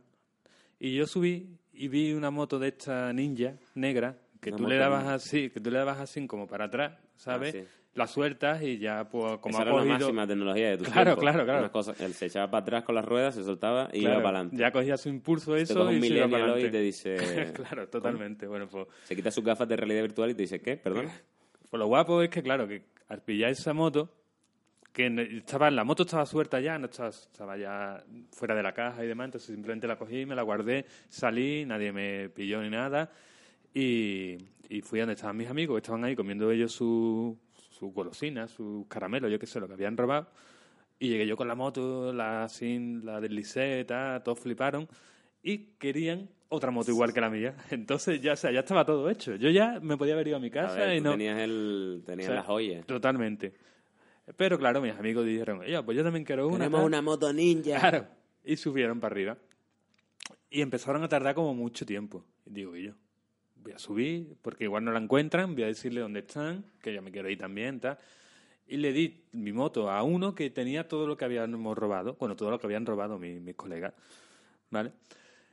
Y yo subí y vi una moto de esta ninja negra que Una tú le dabas ninja. así, que tú le dabas así como para atrás, ¿sabes? Ah, sí. La sueltas y ya pues como Esa ha era la cogido- máxima tecnología de tu Claro, tiempo. claro, claro. Él se echaba para atrás con las ruedas, se soltaba y Claro, iba para adelante. Ya cogía su impulso Te eso coge un y se iba para y te dice... [laughs] claro, totalmente. Bueno, pues, Se quita sus gafas de realidad virtual y te dice, ¿qué? Perdón. [laughs] pues lo guapo es que, claro, que al pillar esa moto, que estaba, la moto estaba suelta ya, no estaba, estaba ya fuera de la caja y demás, entonces simplemente la cogí, me la guardé, salí, nadie me pilló ni nada, y, y fui a donde estaban mis amigos, que estaban ahí comiendo ellos su- sus golosinas, sus caramelos, yo qué sé, lo que habían robado, y llegué yo con la moto, la sin, la deslicé, tal, todos fliparon, y querían otra moto igual que la mía. [laughs] Entonces ya, o sea, ya estaba todo hecho. Yo ya me podía haber ido a mi A casa ver, y no... tenías, el, tenías O sea, la joya. Totalmente. Pero claro, mis amigos dijeron, oye, pues yo también quiero una. Tenemos tal". una moto ninja. Claro. Y subieron para arriba. Y empezaron a tardar como mucho tiempo. Y digo, y yo, voy a subir, porque igual no la encuentran, voy a decirle dónde están, que yo me quiero ir también, tal. Y le di mi moto a uno que tenía todo lo que habíamos robado, bueno, todo lo que habían robado mi- mis colegas, ¿vale?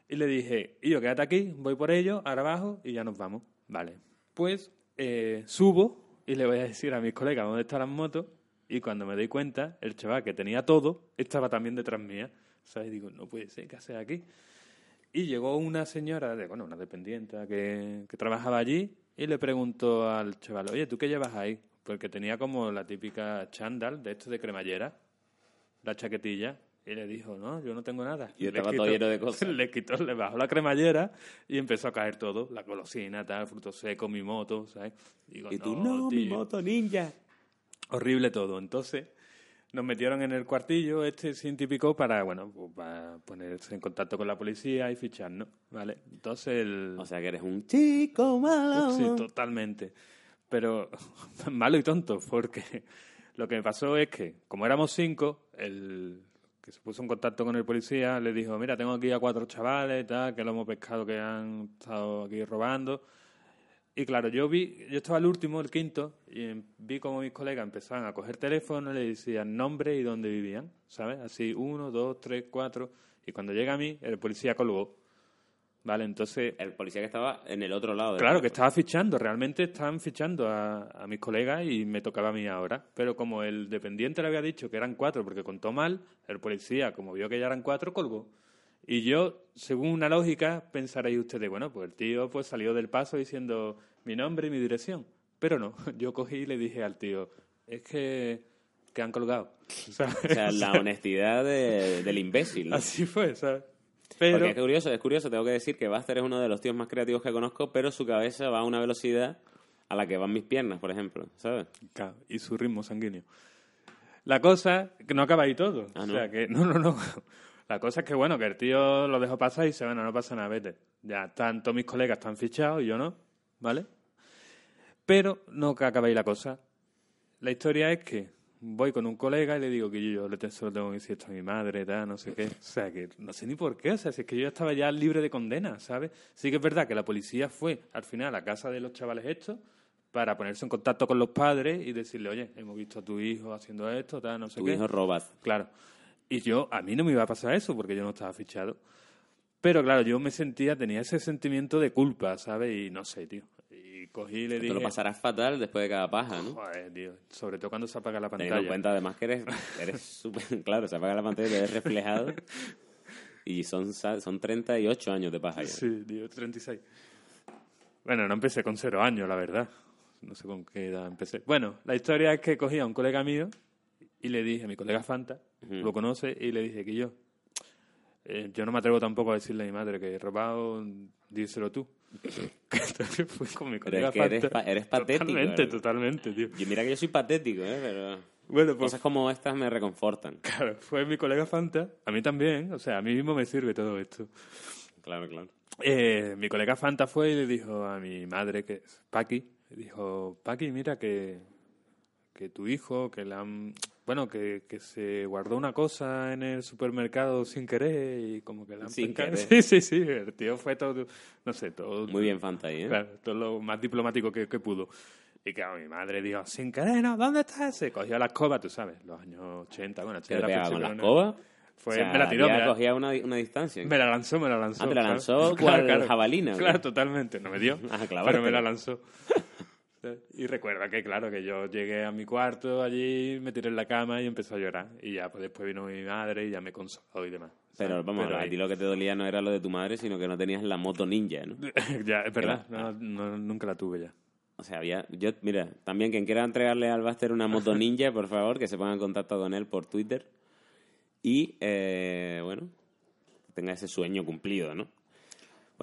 Y le dije, y yo, quédate aquí, voy por ello, ahora abajo y ya nos vamos. Vale. Pues eh, subo y le voy a decir a mis colegas dónde están las motos y cuando me doy cuenta, el chaval que tenía todo estaba también detrás mía. ¿Sabes? Digo, no puede ser, ¿qué haces aquí? Y llegó una señora, de, bueno, una dependiente que, que trabajaba allí, y le preguntó al chaval, oye, ¿tú qué llevas ahí? Porque tenía como la típica chándal de esto de cremallera, la chaquetilla, y le dijo, no, yo no tengo nada. Y le estaba todo lleno de cosas. [laughs] Le quitó, le bajó la cremallera y empezó a caer todo, la golosina, tal, frutos secos, mi moto, ¿sabes? Digo, Y tú, no, mi tío". moto ninja. Horrible todo. Entonces, nos metieron en el cuartillo este científico para, bueno, pues, para ponerse en contacto con la policía y ficharnos, ¿vale? Entonces, el... O sea que eres un chico malo. Sí, totalmente. Pero [laughs] malo y tonto, porque lo que me pasó es que, como éramos cinco, el que se puso en contacto con el policía le dijo, mira, tengo aquí a cuatro chavales, tal, que lo hemos pescado que han estado aquí robando. Y claro, yo vi, yo estaba el último, el quinto, y em- vi como mis colegas empezaban a coger teléfono, le decían nombre y dónde vivían, ¿sabes? Así, uno, dos, tres, cuatro. Y cuando llega a mí, el policía colgó. ¿Vale? Entonces, El policía que estaba en el otro lado. del Claro, que estaba fichando, realmente estaban fichando a, a mis colegas y me tocaba a mí ahora. Pero como el dependiente le había dicho que eran cuatro porque contó mal, el policía, como vio que ya eran cuatro, colgó. Y yo, según una lógica, pensaréis ustedes, bueno, pues el tío pues salió del paso diciendo mi nombre y mi dirección. Pero no, [laughs] yo cogí y le dije al tío, es que, que han colgado. [laughs] ¿sabes? O sea, la [laughs] honestidad de- del imbécil. ¿no? Así fue, ¿sabes? Pero, Porque es curioso, es curioso, tengo que decir que Buster es uno de los tíos más creativos que conozco, pero su cabeza va a una velocidad a la que van mis piernas, por ejemplo, ¿sabes? Y su ritmo sanguíneo. La cosa que no acaba ahí todo. Ah, O sea que, no, no, no. La cosa es que, bueno, que el tío lo dejó pasar y dice, bueno, no pasa nada, vete. Ya tanto mis colegas están fichados y yo no, ¿vale? Pero no que acaba ahí la cosa. La historia es que voy con un colega y le digo que yo le te- se lo tengo que decir esto a mi madre, tal, no sé qué. O sea, que no sé ni por qué. O sea, si es que yo ya estaba ya libre de condena, ¿sabes? Sí que es verdad que la policía fue al final a la casa de los chavales estos para ponerse en contacto con los padres y decirle, oye, hemos visto a tu hijo haciendo esto, tal, no sé Tu qué. hijo robas. Claro. Y yo, a mí no me iba a pasar eso porque yo no estaba fichado. Pero claro, yo me sentía, tenía ese sentimiento de culpa, ¿sabes? Y no sé, tío. Y cogí y le Te dije... lo pasarás fatal después de cada paja, ¿no? Joder, tío. Sobre todo cuando se apaga la Teniendo pantalla. en cuenta además que eres, eres [laughs] súper... Claro, se apaga la pantalla y te ves reflejado. Y son, son 38 años de paja ya. Sí, tío, 36. Bueno, no empecé con cero años, la verdad. No sé con qué edad empecé. Bueno, la historia es que cogí a un colega mío y le dije, a mi colega Fanta, lo conoce, y le dije que yo, eh, yo no me atrevo tampoco a decirle a mi madre que he robado, díselo tú. [laughs] Entonces fui con mi Pero colega es que eres, Fanta. pa- eres patético. Totalmente, ¿verdad? totalmente, tío. Y mira que yo soy patético, ¿eh? Pero Bueno, pues cosas como estas me reconfortan. claro, fue mi colega Fanta, a mí también, o sea, a mí mismo me sirve todo esto. Claro, claro. Eh, mi colega Fanta fue y le dijo a mi madre, que es Paqui, le dijo, Paqui, mira que, que tu hijo, que le han, bueno, que, que se guardó una cosa en el supermercado sin querer y como que han Sin pescado". querer. [laughs] Sí, sí, sí, el tío fue todo, no sé, todo... Muy bien, Fanta, ¿eh? Claro, todo lo más diplomático que, que pudo. Y claro, mi madre dijo, sin querer, no, ¿dónde está ese? Cogió la escoba, tú sabes, los años 80, bueno, ¿Qué 80 le pegaba con la escoba? Fue, O sea, me la tiró, me la, cogía una, una distancia. me la lanzó, me la lanzó. Ah, te la lanzó [laughs] Claro, cual claro. jabalina, ¿o qué? Claro, totalmente. No me dio, [laughs] Ah, pero me la lanzó. Y recuerda que, claro, que yo llegué a mi cuarto allí, me tiré en la cama y empecé a llorar. Y ya, pues después vino mi madre y ya me consoló y demás. Pero vamos, Pero a ahí- ti lo que te dolía no era lo de tu madre, sino que no tenías la moto ninja, ¿no? [laughs] ya, es verdad, no, nunca la tuve ya. O sea, había... Yo, mira, también quien quiera entregarle al Buster una moto [laughs] ninja, por favor, que se ponga en contacto con él por Twitter. Y, eh, bueno, tenga ese sueño cumplido, ¿no?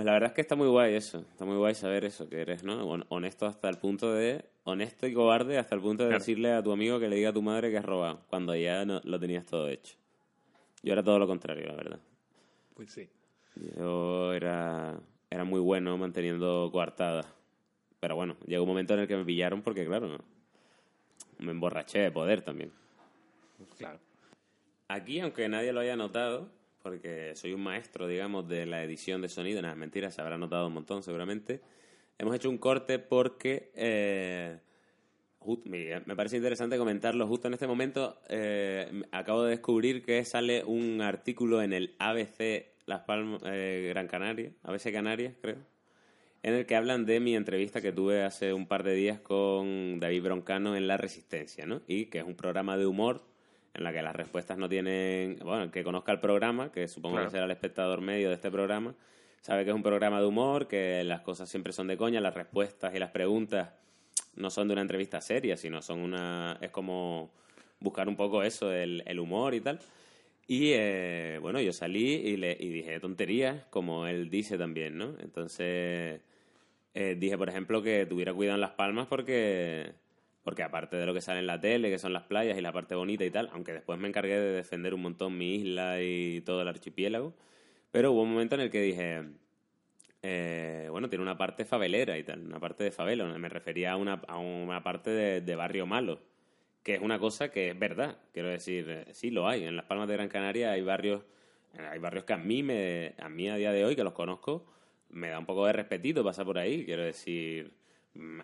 Pues la verdad es que está muy guay eso. Está muy guay saber eso, que eres, ¿no? Hon- Honesto hasta el punto de... Honesto y cobarde hasta el punto de Claro. decirle a tu amigo que le diga a tu madre que has robado, cuando ya no, lo tenías todo hecho. Yo era todo lo contrario, la verdad. Pues sí. Yo era, era muy bueno manteniendo coartada. Pero bueno, llegó un momento en el que me pillaron porque, claro, me emborraché de poder también. Claro. Aquí, aunque nadie lo haya notado, porque soy un maestro, digamos, de la edición de sonido, nada, mentira, se habrá notado un montón seguramente, hemos hecho un corte porque eh, me parece interesante comentarlo justo en este momento. eh, acabo de descubrir que sale un artículo en el ABC Las Palmas, eh, Gran Canaria, ABC Canarias, creo, en el que hablan de mi entrevista que tuve hace un par de días con David Broncano en La Resistencia, ¿no? Y que es un programa de humor en la que las respuestas no tienen... Bueno, el que conozca el programa, que supongo Claro. que será el espectador medio de este programa, sabe que es un programa de humor, que las cosas siempre son de coña, las respuestas y las preguntas no son de una entrevista seria, sino son una... es como buscar un poco eso, el, el humor y tal. Y eh, bueno, yo salí y, le, y dije tonterías, como él dice también, ¿no? Entonces eh, dije, por ejemplo, que tuviera cuidado en Las Palmas porque, porque aparte de lo que sale en la tele, que son las playas y la parte bonita y tal, aunque después me encargué de defender un montón mi isla y todo el archipiélago, pero hubo un momento en el que dije, eh, bueno, tiene una parte favelera y tal, una parte de favela, me refería a una, a una parte de, barrio malo que es una cosa que es verdad. Quiero decir, eh, sí lo hay. En las Palmas de Gran Canaria hay barrios, eh, hay barrios que a mí, me, a mí a día de hoy, que los conozco, me da un poco de respetito pasar por ahí. Quiero decir,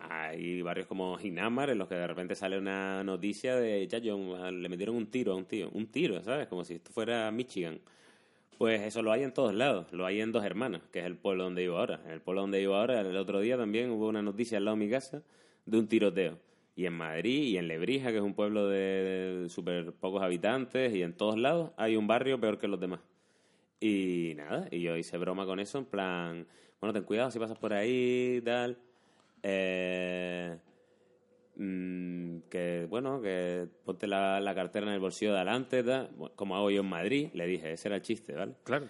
hay barrios como Ginamar en los que de repente sale una noticia de, ya, le metieron un tiro a un tío. Un tiro, ¿sabes? Como si esto fuera Michigan. Pues eso lo hay en todos lados. Lo hay en Dos Hermanas, que es el pueblo donde vivo ahora. En el pueblo donde vivo ahora, el otro día también hubo una noticia al lado de mi casa de un tiroteo y en Madrid y en Lebrija, que es un pueblo de súper pocos habitantes, y en todos lados hay un barrio peor que los demás. Y nada, y yo hice broma con eso, en plan, bueno, ten cuidado si pasas por ahí tal. Eh, mm, que, bueno, que ponte la, la, cartera en el bolsillo de adelante, como hago yo en Madrid, le dije, ese era el chiste, ¿vale? Claro.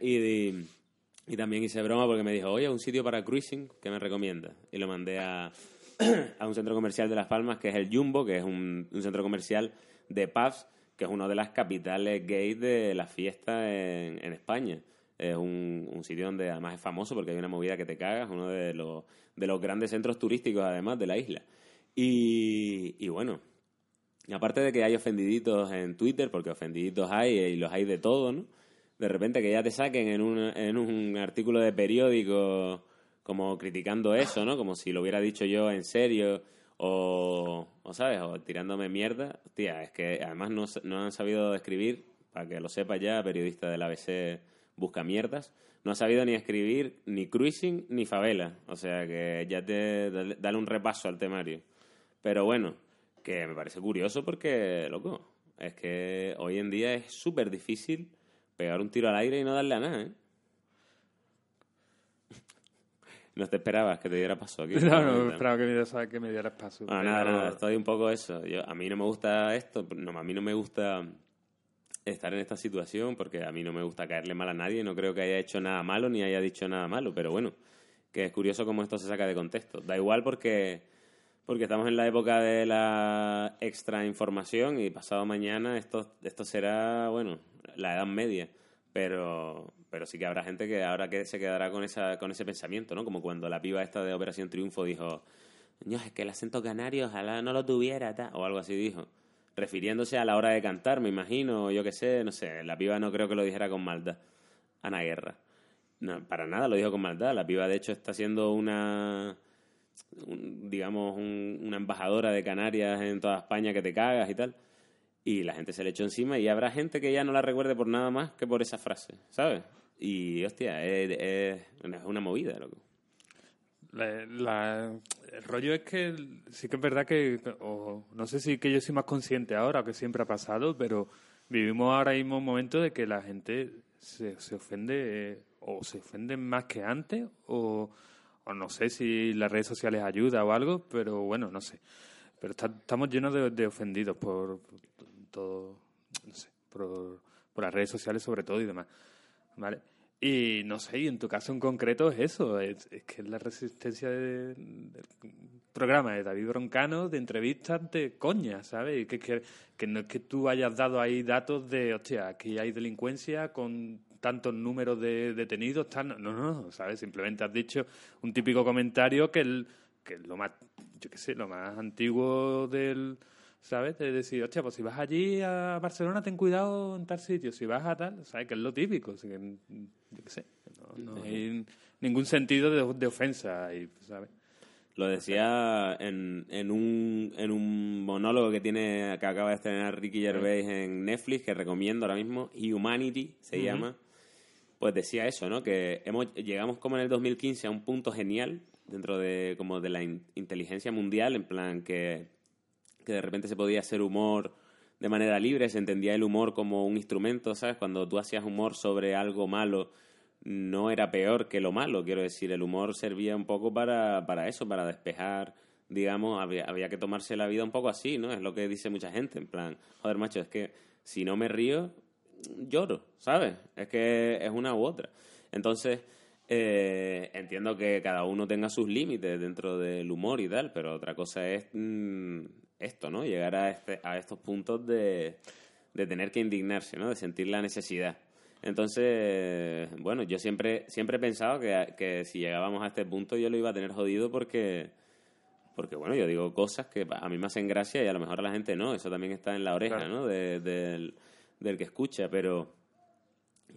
y, [clears throat] y, y también hice broma porque me dijo, oye, un sitio para cruising que me recomienda. Y lo mandé a [clears throat] a un centro comercial de Las Palmas que es el Jumbo, que es un, un centro comercial de pubs, que es una de las capitales gays de la fiesta en, en España. Es un, un, sitio donde además es famoso porque hay una movida que te cagas, uno de los, de los grandes centros turísticos además de la isla. Y, y bueno, aparte de que hay ofendiditos en Twitter, porque ofendiditos hay y los hay de todo, ¿no? De repente que ya te saquen en un, en un artículo de periódico como criticando eso, ¿no? Como si lo hubiera dicho yo en serio o, o ¿sabes? O tirándome mierda. Tía, es que además no, no han sabido escribir, para que lo sepa ya, periodista del ABC busca mierdas, no ha sabido ni escribir ni cruising ni favela. O sea que ya te dale un repaso al temario. Pero bueno, que me parece curioso porque, loco, es que hoy en día es súper difícil pegar un tiro al aire y no darle a nada, ¿eh? [laughs] No te esperabas que te diera paso aquí. [laughs] No, no, esperaba que me, dieras, que me dieras paso. Ah, nada, nada, estoy un poco eso. Yo, a mí no me gusta esto, no, a mí no me gusta estar en esta situación porque a mí no me gusta caerle mal a nadie, no creo que haya hecho nada malo ni haya dicho nada malo, pero bueno, que es curioso cómo esto se saca de contexto. Da igual porque, porque estamos en la época de la extra información y pasado mañana esto, esto será, bueno, la edad media, pero, pero sí que habrá gente que ahora que se quedará con esa con ese pensamiento, ¿no? Como cuando la piba esta de Operación Triunfo dijo, no, es que el acento canario ojalá no lo tuviera, ta", o algo así dijo. Refiriéndose a la hora de cantar, me imagino, yo qué sé, no sé, la piba no creo que lo dijera con maldad. Ana Guerra. No, para nada lo dijo con maldad. La piba, de hecho, está siendo una, un, digamos, un, una embajadora de Canarias en toda España que te cagas y tal. Y la gente se le echó encima y habrá gente que ya no la recuerde por nada más que por esa frase, ¿sabes? Y, hostia, es, una movida, loco. La, el rollo es que sí que es verdad que, o no sé si que yo soy más consciente ahora o que siempre ha pasado, pero vivimos ahora mismo un momento de que la gente se, se ofende o se ofende más que antes o, o, no sé si las redes sociales ayudan o algo, pero bueno, no sé. Pero estamos llenos de, de ofendidos por, por, todo, no sé, por, por las redes sociales sobre todo y demás. ¿Vale? Y no sé, y en tu caso en concreto es eso, es, es que es la resistencia de, del programa de David Broncano de entrevistas de coña, ¿sabes? Que, que, que no es que tú hayas dado ahí datos de, hostia, aquí hay delincuencia con tantos números de detenidos, tan... no, no, ¿sabes? Simplemente has dicho un típico comentario que, el, que es lo más, yo qué sé, lo más antiguo del ¿sabes? De decir, hostia, pues si vas allí a Barcelona, ten cuidado en tal sitio. Si vas a tal, ¿sabes? Que es lo típico. Así que, yo qué sé, no, no hay ningún sentido de, de ofensa ahí, ¿sabes? Lo decía en, en, un, en un monólogo que tiene que acaba de estrenar Ricky Gervais en Netflix, que recomiendo ahora mismo, Humanity se uh -huh. llama. Pues decía eso, ¿no? Que hemos, llegamos como en el 2015 a un punto genial dentro de como de la in, inteligencia mundial, en plan que que de repente se podía hacer humor de manera libre, se entendía el humor como un instrumento, ¿sabes? Cuando tú hacías humor sobre algo malo, no era peor que lo malo. Quiero decir, el humor servía un poco para, para eso, para despejar, digamos, había, había que tomarse la vida un poco así, ¿no? Es lo que dice mucha gente, en plan, joder, macho, es que si no me río, lloro, ¿sabes? Es que es una u otra. Entonces, eh, entiendo que cada uno tenga sus límites dentro del humor y tal, pero otra cosa es mm, esto, ¿no? Llegar a, este, a estos puntos de, de tener que indignarse, ¿no? De sentir la necesidad. Entonces, bueno, yo siempre, siempre he pensado que, que si llegábamos a este punto yo lo iba a tener jodido porque, porque bueno, yo digo cosas que a mí me hacen gracia y a lo mejor a la gente no. Eso también está en la oreja, Claro. ¿no? De- del, del que escucha, pero,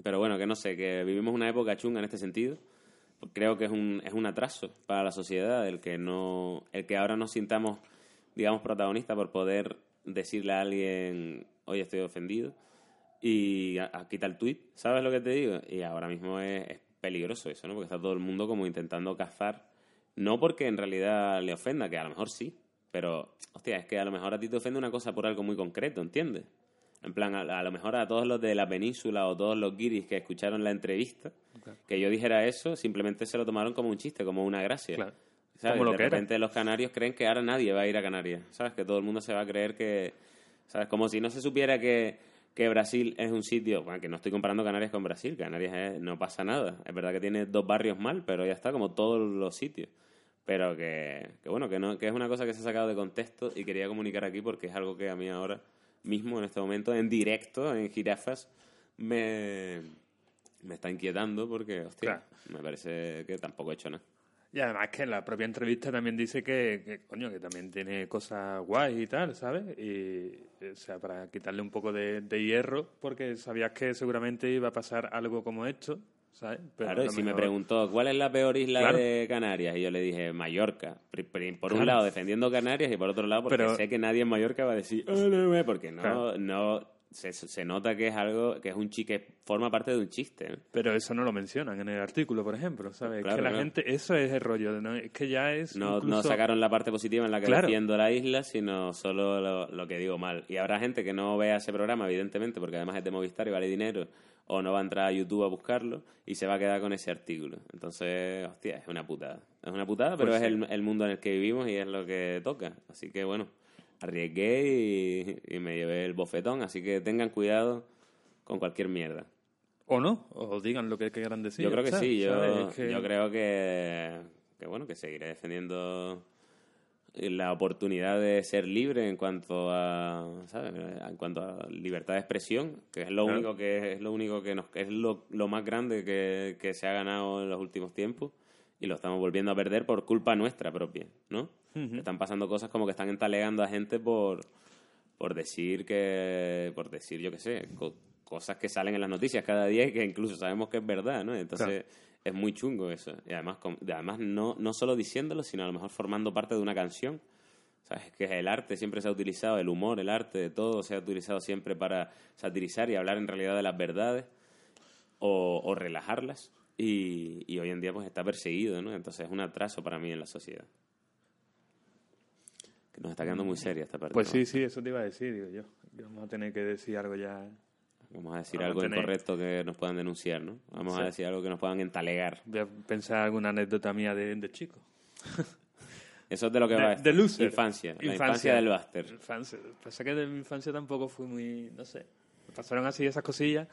pero bueno, que no sé, que vivimos una época chunga en este sentido. Creo que es un, es un atraso para la sociedad el que no, el que ahora nos sintamos, digamos, protagonistas por poder decirle a alguien, oye, estoy ofendido y a, a- quita el tweet, ¿sabes lo que te digo? Y ahora mismo es, es peligroso eso, ¿no? Porque está todo el mundo como intentando cazar, no porque en realidad le ofenda, que a lo mejor sí, pero, hostia, es que a lo mejor a ti te ofende una cosa por algo muy concreto, ¿entiendes? En plan, a, a lo mejor a todos los de la península o todos los guiris que escucharon la entrevista, que yo dijera eso, simplemente se lo tomaron como un chiste, como una gracia. Claro. ¿Sabes? Como lo de que era. repente los canarios creen que ahora nadie va a ir a Canarias, ¿sabes? Que todo el mundo se va a creer que, ¿sabes? Como si no se supiera que, que Brasil es un sitio, bueno, que no estoy comparando Canarias con Brasil, Canarias es- no pasa nada, es verdad que tiene dos barrios mal, pero ya está, como todos los sitios. Pero que, que bueno, que, no, que es una cosa que se ha sacado de contexto y quería comunicar aquí porque es algo que a mí ahora mismo, en este momento, en directo, en jirafas, me, me está inquietando porque, hostia, Claro. me parece que tampoco he hecho nada. Y además que en la propia entrevista también dice que, que, coño, que también tiene cosas guays y tal, ¿sabes? Y, o sea, para quitarle un poco de, de hierro, porque sabías que seguramente iba a pasar algo como esto, ¿sabes? Pero Claro, y si me preguntó cuál es la peor isla Claro. de Canarias, y yo le dije Mallorca. Por un Claro. lado defendiendo Canarias y por otro lado porque Pero- sé que nadie en Mallorca va a decir, porque no, no se, se nota que es algo que es un chiste, forma parte de un chiste. Pero eso no lo mencionan en el artículo, por ejemplo, ¿sabes? Claro, que la claro. gente, eso es el rollo, ¿no? Es que ya es No, incluso... no sacaron la parte positiva en la que Claro. defiendo la isla, sino solo lo, lo que digo mal. Y habrá gente que no vea ese programa, evidentemente, porque además es de Movistar y vale dinero, o no va a entrar a YouTube a buscarlo y se va a quedar con ese artículo. Entonces, hostia, es una putada. Es una putada, pero Pues es sí. el, el mundo en el que vivimos y es lo que toca. Así que bueno, arriesgué y, y me llevé el bofetón, así que tengan cuidado con cualquier mierda. O no, o digan lo que quieran decir. yo creo que ¿sabes? sí, yo, ¿sabes? Es que- yo creo que, que bueno, que seguiré defendiendo la oportunidad de ser libre en cuanto a, ¿sabes? En cuanto a libertad de expresión, que es lo Claro. único que es lo único que nos es lo, lo más grande que, que se ha ganado en los últimos tiempos y lo estamos volviendo a perder por culpa nuestra propia, ¿no? Están pasando cosas como que están entalegando a gente por por decir que por decir yo qué sé, co- cosas que salen en las noticias cada día y que incluso sabemos que es verdad, ¿no? Entonces es muy chungo eso. Y además, además no, no solo diciéndolo, sino a lo mejor formando parte de una canción. ¿Sabes? Que el arte siempre se ha utilizado, el humor, el arte, todo se ha utilizado siempre para satirizar y hablar en realidad de las verdades o, o relajarlas. Y, y hoy en día pues está perseguido, ¿no? Entonces es un atraso para mí en la sociedad. Que nos está quedando muy seria esta parte. Pues ¿no? sí, sí, eso te iba a decir, digo yo. Vamos a tener que decir algo ya. Vamos a decir Vamos a algo tener- incorrecto que nos puedan denunciar, ¿no? Vamos Sí. a decir algo que nos puedan entalegar. Voy a pensar alguna anécdota mía de, de chico. [laughs] Eso es de lo que De- va. de loser. Infancia. La Infancia. del Buster. Infancia. Pasa que de mi infancia tampoco fui muy. No sé. Me pasaron así esas cosillas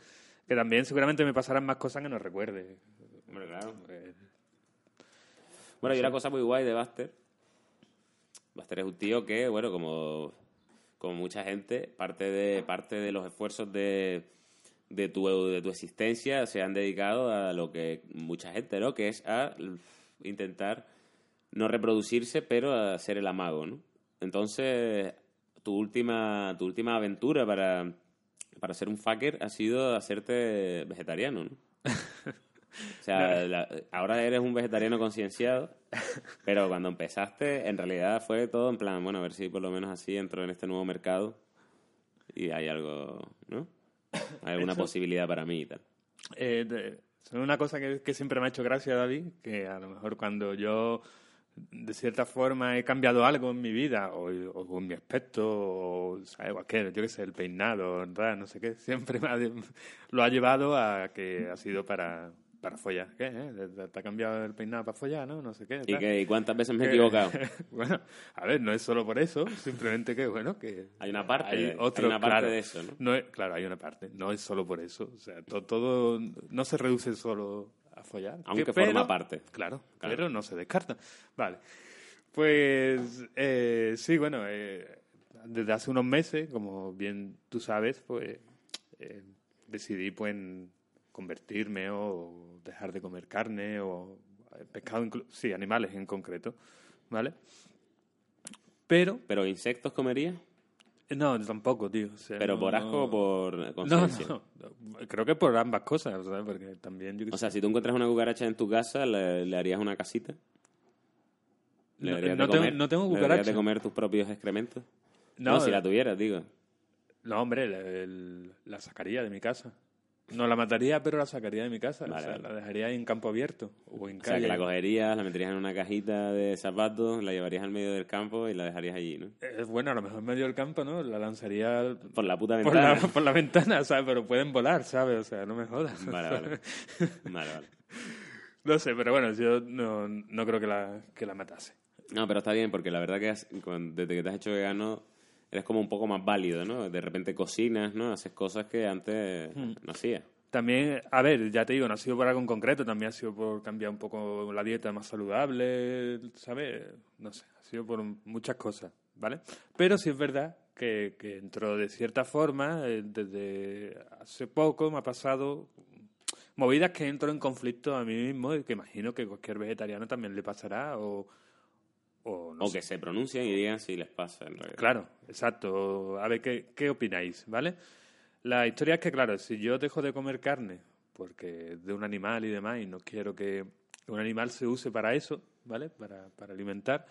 que también seguramente me pasarán más cosas que no recuerde. Hombre, claro. Eh, Bueno, y una cosa muy guay de Buster. Buster es un tío que, bueno, como, como mucha gente, parte de, parte de los esfuerzos de, de, tu, de tu existencia se han dedicado a lo que mucha gente, ¿no? Que es a intentar no reproducirse, pero a ser el amago, ¿no? Entonces, tu última, tu última aventura para, para ser un fucker ha sido hacerte vegetariano, ¿no? [laughs] O sea, la- ahora eres un vegetariano concienciado, pero cuando empezaste, en realidad fue todo en plan, bueno, a ver si por lo menos así entro en este nuevo mercado y hay algo, ¿no? Hay alguna Eso- posibilidad para mí y tal. Eh, de- una cosa que, que siempre me ha hecho gracia, David, que a lo mejor cuando yo de cierta forma he cambiado algo en mi vida, o, o en mi aspecto, o ¿sabes? cualquier, yo qué sé, el peinado, ¿verdad? no sé qué, siempre me ha- lo ha llevado a que ha sido para, para follar. ¿Qué? eh? ¿Te- ¿Te ha cambiado el peinado para follar, no? No sé qué. ¿Y, qué- y cuántas veces me he equivocado? [laughs] bueno, a ver, no es solo por eso, simplemente que, bueno, que... Hay una parte, hay hay otro, una parte claro, de eso, ¿no? es- claro, hay una parte, no es solo por eso. O sea, to- todo no se reduce solo a follar. Aunque que- forma pero- parte. Claro, Claro. pero no se descarta. Vale. Pues eh, sí, bueno, eh, desde hace unos meses, como bien tú sabes, pues eh, decidí pues en convertirme o dejar de comer carne o eh, pescado, sí, animales en concreto, ¿vale? Pero, ¿Pero insectos comerías? no, tampoco, tío. o sea, ¿Pero no- por asco o por No, conciencia? no, no, creo que por ambas cosas, ¿sabes? Porque también yo O sea, si tú encuentras una cucaracha en tu casa, ¿le, le harías una casita? ¿Le No- darías no de tengo- no tengo ¿Le darías cucaracha. de comer tus propios excrementos? No, No, si eh, la tuvieras, digo. No, hombre, la sacaría de mi casa. No la mataría, pero la sacaría de mi casa. Vale, o sea, vale. la dejaría en campo abierto o en O sea, que la cogerías, la meterías en una cajita de zapatos, la llevarías al medio del campo y la dejarías allí, ¿no? Eh, bueno, a lo mejor en medio del campo, ¿no? La lanzaría Por la puta por la, ventana. por la ventana, ¿sabes? Pero pueden volar, ¿sabes? O sea, no me jodas. Vale, vale. Vale, vale. [laughs] No sé, pero bueno, yo no, no creo que la, que la matase. No, pero está bien, porque la verdad que has- desde que te has hecho vegano eres como un poco más válido, ¿no? De repente cocinas, ¿no? Haces cosas que antes Hmm. no hacías. También, a ver, ya te digo, no ha sido por algo en concreto, también ha sido por cambiar un poco la dieta más saludable, ¿sabes? No sé, ha sido por muchas cosas, ¿vale? Pero sí es verdad que, que entró de cierta forma, eh, desde hace poco me ha pasado movidas que entro en conflicto a mí mismo y que imagino que cualquier vegetariano también le pasará o, o no o que se pronuncian y digan si les pasa en realidad. Claro, exacto. A ver, ¿qué, qué opináis? ¿Vale? La historia es que, claro, si yo dejo de comer carne porque de un animal y demás, y no quiero que un animal se use para eso, ¿vale? Para, para alimentar,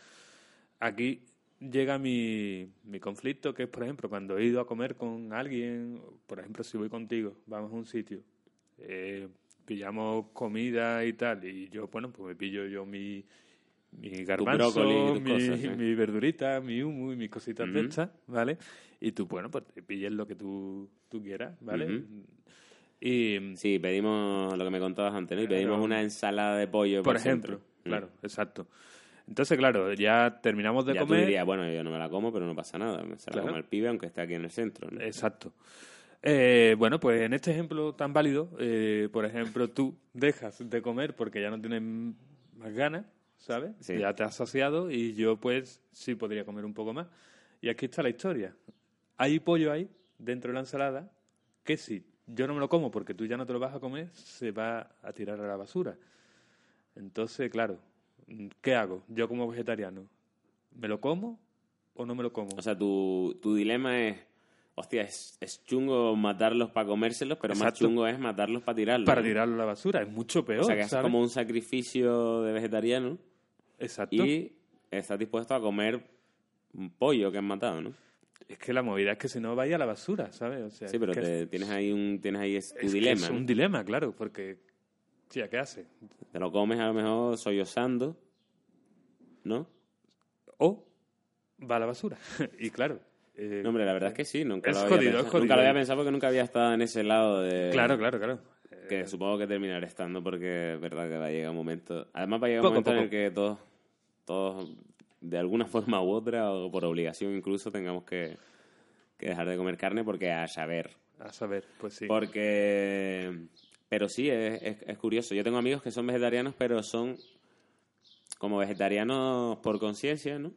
aquí llega mi, mi conflicto, que es, por ejemplo, cuando he ido a comer con alguien, por ejemplo, si voy contigo, vamos a un sitio, eh, pillamos comida y tal, y yo, bueno, pues me pillo yo mi, mi garbanzo, brócoli mi, cosas, ¿eh? mi verdurita, mi humo y mis cositas de Ujú. estas, ¿vale? Y tú, bueno, pues te pilles lo que tú, tú quieras, ¿vale? Y, Sí, pedimos lo que me contabas antes, ¿no? Y pedimos Claro. una ensalada de pollo por por ejemplo, centro. Mm. claro, exacto. Entonces, claro, ya terminamos de ya tú comer. dirías, bueno, yo no me la como, pero no pasa nada. Me se la Claro. come el pibe, aunque esté aquí en el centro. ¿no? Exacto. Eh, bueno, pues en este ejemplo tan válido, eh, por ejemplo, tú dejas de comer porque ya no tienes más ganas, ¿sabes? Sí. Ya te has saciado y yo pues sí podría comer un poco más. Y aquí está la historia. Hay pollo ahí, dentro de la ensalada, que si yo no me lo como porque tú ya no te lo vas a comer, se va a tirar a la basura. Entonces, claro, ¿qué hago? Yo como vegetariano, ¿me lo como o no me lo como? O sea, tu, tu dilema es, hostia, es, es chungo matarlos para comérselos, pero más chungo es matarlos para tirarlos. para ¿no? tirarlo a la basura, es mucho peor. O sea, que ¿sabes? como un sacrificio de vegetariano Exacto. y estás dispuesto a comer un pollo que has matado, ¿no? Es que la movida es que si no vaya a la basura, ¿sabes? O sea, Sí, pero te- tienes ahí un tienes ahí es tu es que dilema. es ¿no? un dilema, claro, porque... Tía, ¿qué hace? Te lo comes a lo mejor sollozando, ¿no? O va a la basura. [laughs] y claro... eh, No, hombre, la verdad es que sí. Nunca, Es lo, había jodido, pensado, es jodido. nunca lo había pensado porque nunca había estado en ese lado de... Claro, claro, claro. Que supongo que terminaré estando porque es verdad que va a llegar un momento... Además va a llegar un Poco momento en el que todos, todos, de alguna [laughs] forma u otra, o por obligación incluso, tengamos que, que dejar de comer carne porque a saber. A saber, pues sí. Porque... Pero sí, es, es, es curioso. Yo tengo amigos que son vegetarianos, pero son como vegetarianos por conciencia, ¿no?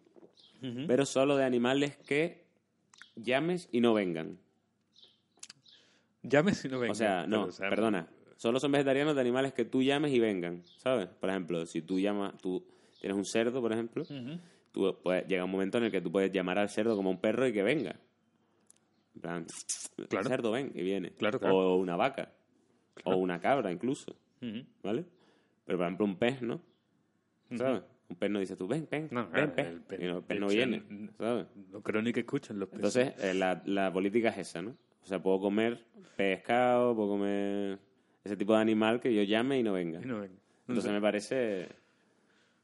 Pero solo de animales que llames y no vengan. Llame si no venga. O sea, no, Pero, o sea, perdona. Solo son vegetarianos de animales que tú llames y vengan, ¿sabes? Por ejemplo, si tú llamas, tú tienes un cerdo, por ejemplo, tú puedes, llega un momento en el que tú puedes llamar al cerdo como un perro y que venga. En plan, Claro. cerdo, ven, y viene. Claro, claro. O una vaca. O una cabra, incluso. ¿vale? Pero, por ejemplo, un pez, ¿no? ¿Sabes? Un pez no dice tú, ven, ven, No, ven, pez. el pez- Y no, el pez no viene, ¿sabes? No creo ni que escuchen los peces. Entonces, eh, la, la política es esa, ¿no? O sea, puedo comer pescado, puedo comer ese tipo de animal que yo llame y no venga. Y no venga. No Entonces sé. me parece...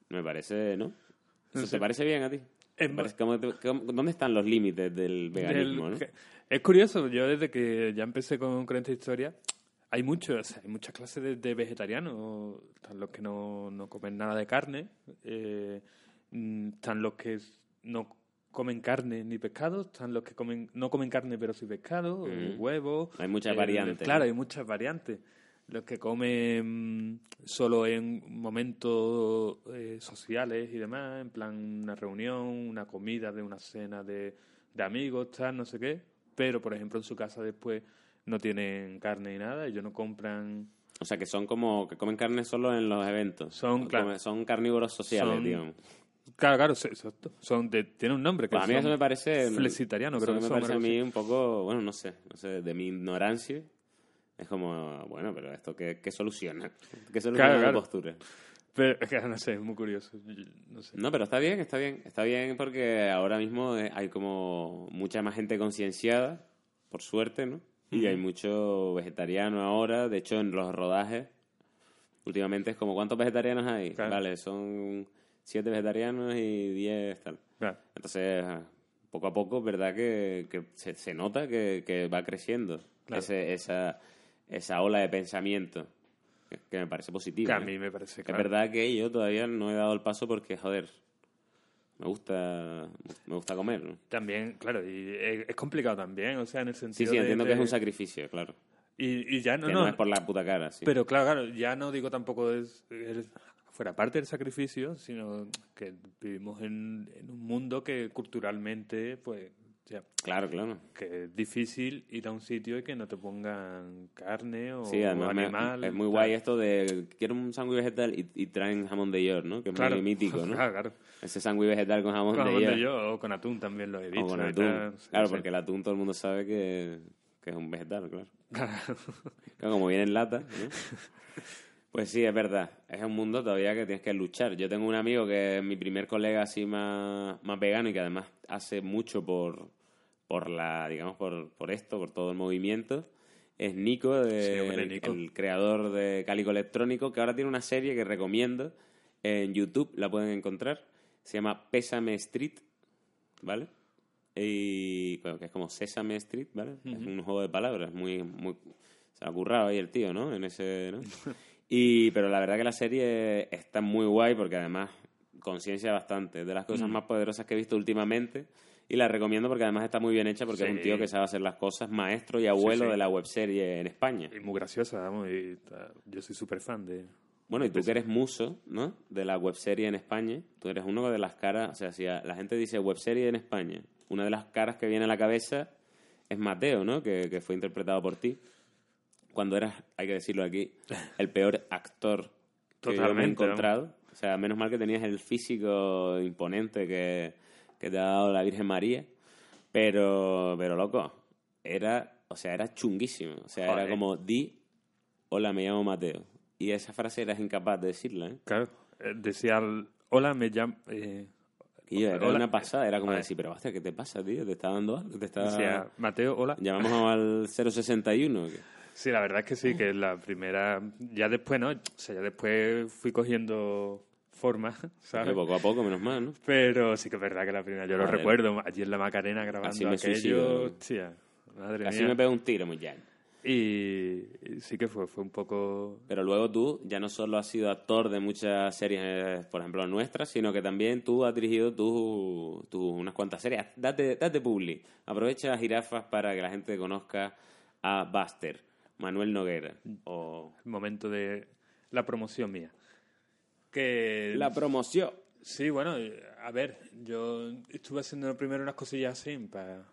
Me parece, ¿no? ¿Eso sé. ¿Te parece bien a ti? Es ¿Te ma- parece- cómo te- cómo- ¿Dónde están los límites del veganismo, Del- no? Es curioso, yo desde que ya empecé con, con esta historia, hay muchos, hay muchas clases de, de vegetarianos. Están los que no, no comen nada de carne, eh, mm, están los que no comen carne ni pescado, están los que comen no comen carne pero sí pescado, Mm. huevos. Hay muchas eh, variantes, Claro, hay muchas variantes. Los que comen solo en momentos eh, sociales y demás, en plan una reunión, una comida de una cena de, de amigos, tal, no sé qué. Pero, por ejemplo, en su casa después no tienen carne ni nada, ellos no compran... O sea, que son como que comen carne solo en los eventos. Son, claro. Son carnívoros sociales, Son- digamos. Claro, claro. Son de, tiene un nombre que Pues a mí eso me parece... flexitariano, creo que me son, parece a mí un poco, bueno, no sé, no sé, de mi ignorancia. Es como, bueno, pero esto qué, qué soluciona? ¿Qué soluciona Claro, la claro. postura? Pero, es que no sé, es muy curioso. No sé. No, pero está bien, está bien. Está bien porque ahora mismo eh, hay como mucha más gente concienciada, por suerte, ¿no? Y hay mucho vegetariano ahora. De hecho, en los rodajes, últimamente es como, ¿cuántos vegetarianos hay? Claro. Vale, son siete vegetarianos y diez tal. Claro. Entonces, poco a poco, es verdad que, que se, se nota que, que va creciendo Claro. ese- esa, esa ola de pensamiento, que, que me parece positiva. Que a ¿eh? mí me parece Que claro. Es verdad que yo todavía no he dado el paso porque, joder, me gusta, me gusta comer, ¿no? También, claro, y es, complicado también, o sea, en el Sí, sentido sí, de- entiendo que de- es un sacrificio, claro. Y, y ya no, que no, no, es por la puta cara, sí. Pero claro, claro, ya no digo tampoco es, es- fuera parte del sacrificio, sino que vivimos en, en un mundo que culturalmente, pues, ya, Claro, claro. que es difícil ir a un sitio y que no te pongan carne o Sí, me- animal. es muy guay esto de quiero un sándwich vegetal y, y traen jamón de york, ¿no? Que es Claro, muy mítico, ¿no? [laughs] claro, claro. Ese sándwich vegetal con jamón Con de jamón york. de yo o con atún también lo he visto. O con atún. tal, sí, claro, sí. porque el atún todo el mundo sabe que, que es un vegetal, claro. [laughs] Claro. Claro, como viene en lata, ¿no? [laughs] Pues sí, es verdad. Es un mundo todavía que tienes que luchar. Yo tengo un amigo que es mi primer colega así más, más vegano y que además hace mucho por, por la, digamos, por, por esto, por todo el movimiento. Es Nico, de- Sí, hombre, el, Nico. el creador de Cálico Electrónico, que ahora tiene una serie que recomiendo en YouTube, la pueden encontrar. Se llama Pésame Street, ¿vale? Y bueno, que es como Sesame Street, ¿vale? Es un juego de palabras, muy, muy se ha currado ahí el tío, ¿no? En ese, ¿no? [laughs] Y, pero la verdad que la serie está muy guay porque además conciencia bastante. De las cosas más poderosas que he visto últimamente. Y la recomiendo porque además está muy bien hecha porque es un tío que sabe hacer las cosas, maestro y abuelo sí. de la webserie en España. Y muy graciosa, vamos, y yo soy súper fan de... Bueno, y tú que eres muso, ¿no? De la webserie en España, tú eres uno de las caras, o sea, si a- la gente dice webserie en España, una de las caras que viene a la cabeza es Mateo, ¿no? Que, que fue interpretado por ti. Cuando eras, hay que decirlo aquí, [laughs] el peor actor que yo me he encontrado. O sea, menos mal que tenías el físico imponente que, que te ha dado la Virgen María. Pero, pero loco, era, o sea, era chunguísimo. O sea, era como, di, hola, me llamo Mateo. Y esa frase eras incapaz de decirla, ¿eh? Claro, eh, decía, hola, me llamo... eh, Y era Hola. una pasada, era como decir, pero hostia, ¿qué te pasa, tío? ¿Te está dando algo? ¿Te está... decía, Mateo, hola. ¿Llamamos al 061? ¿qué? Sí, la verdad es que sí, que la primera... Ya después, ¿no? O sea, ya después fui cogiendo forma, [laughs] ¿sabes? Poco a poco, menos mal, ¿no? Pero sí que es verdad que la primera, yo lo recuerdo, allí en la Macarena grabando Así me aquello, hostia, madre Así mía. me pego un tiro, muy ya. Y, y sí que fue, fue un poco... Pero luego tú ya no solo has sido actor de muchas series, eh, por ejemplo, nuestras, sino que también tú has dirigido tu, tu- unas cuantas series. Date, date publi. Aprovecha jirafas para que la gente conozca a Buster, Manuel Noguera. O momento de la promoción mía. Que la promoción. sí, bueno, a ver, yo estuve haciendo primero unas cosillas así para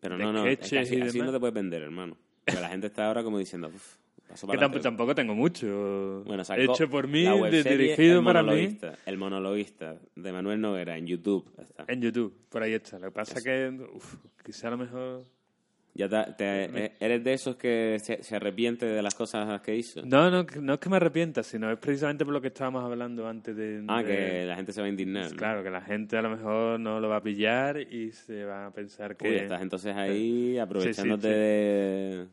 Pero no, no, es que así, no te puedes vender, hermano. Porque la gente está ahora como diciendo, uff, paso que para adelante". tampoco tengo mucho Bueno, hecho por mí, de- dirigido el para mí El monologuista de Manuel Noguera en YouTube. está. en YouTube, por ahí está. Lo que pasa es que uf, quizá a lo mejor Ya te- te- eres de esos que se, se arrepiente de las cosas que hizo. no, no, no es que me arrepienta, sino es precisamente por lo que estábamos hablando antes de, ah, de- que la gente se va a indignar. ¿no? claro, que la gente a lo mejor no lo va a pillar y se va a pensar que Uy, estás entonces ahí aprovechándote sí. De,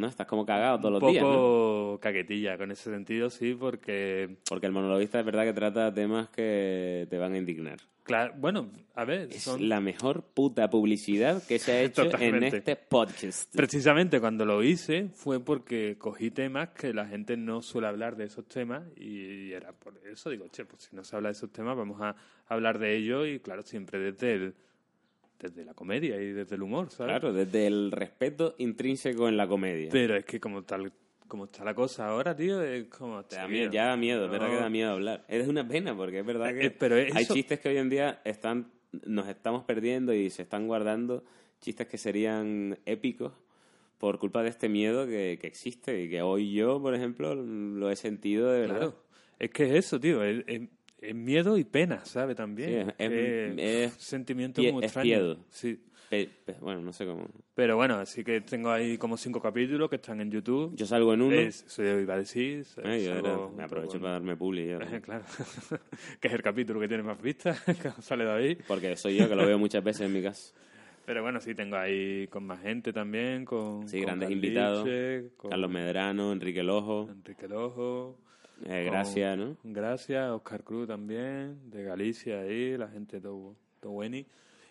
¿no? Estás como cagado todos Un los días, ¿no? poco caquetilla con ese sentido, sí, porque, Porque el monologuista es verdad que trata temas que te van a indignar. claro, bueno, a ver, Es son- la mejor puta publicidad que se ha [laughs] hecho en este podcast. precisamente cuando lo hice fue porque cogí temas que la gente no suele hablar de esos temas y era por eso, digo, che, pues si no se habla de esos temas, vamos a hablar de ellos y claro, siempre desde el, desde la comedia y desde el humor, ¿sabes? Claro, desde el respeto intrínseco en la comedia. Pero es que como tal como está la cosa ahora, tío, es como... Te da tío, miedo, ya da miedo, es verdad que da miedo hablar. Es una pena porque es verdad que Eh, pero hay chistes que hoy en día están nos estamos perdiendo y se están guardando chistes que serían épicos por culpa de este miedo que, que existe y que hoy yo, por ejemplo, lo he sentido de verdad. Claro. Es que es eso, tío. Es, es- es miedo y pena, ¿sabe? También. Sí, es- es- Eh, es [laughs] sentimiento pie- es extraño. miedo. Sí. Pe- pe- bueno, no sé cómo. Pero bueno, así que tengo ahí como cinco capítulos que están en YouTube. Yo salgo en uno. Es- Eso yo iba a decir. eh, yo un me aprovecho para darme publi. yo, [laughs] claro. [laughs] que es el capítulo que tiene más vistas, que sale David. porque soy yo que lo veo muchas veces en mi casa. Pero bueno, sí, tengo ahí con más gente también, con, Sí, con grandes Carliche, invitados. con Carlos Medrano, Enrique Lojo, Enrique Lojo. Eh, con- Gracia, ¿no? Gracias, Oscar Cruz también, de Galicia ahí, la gente todo, todo bueni.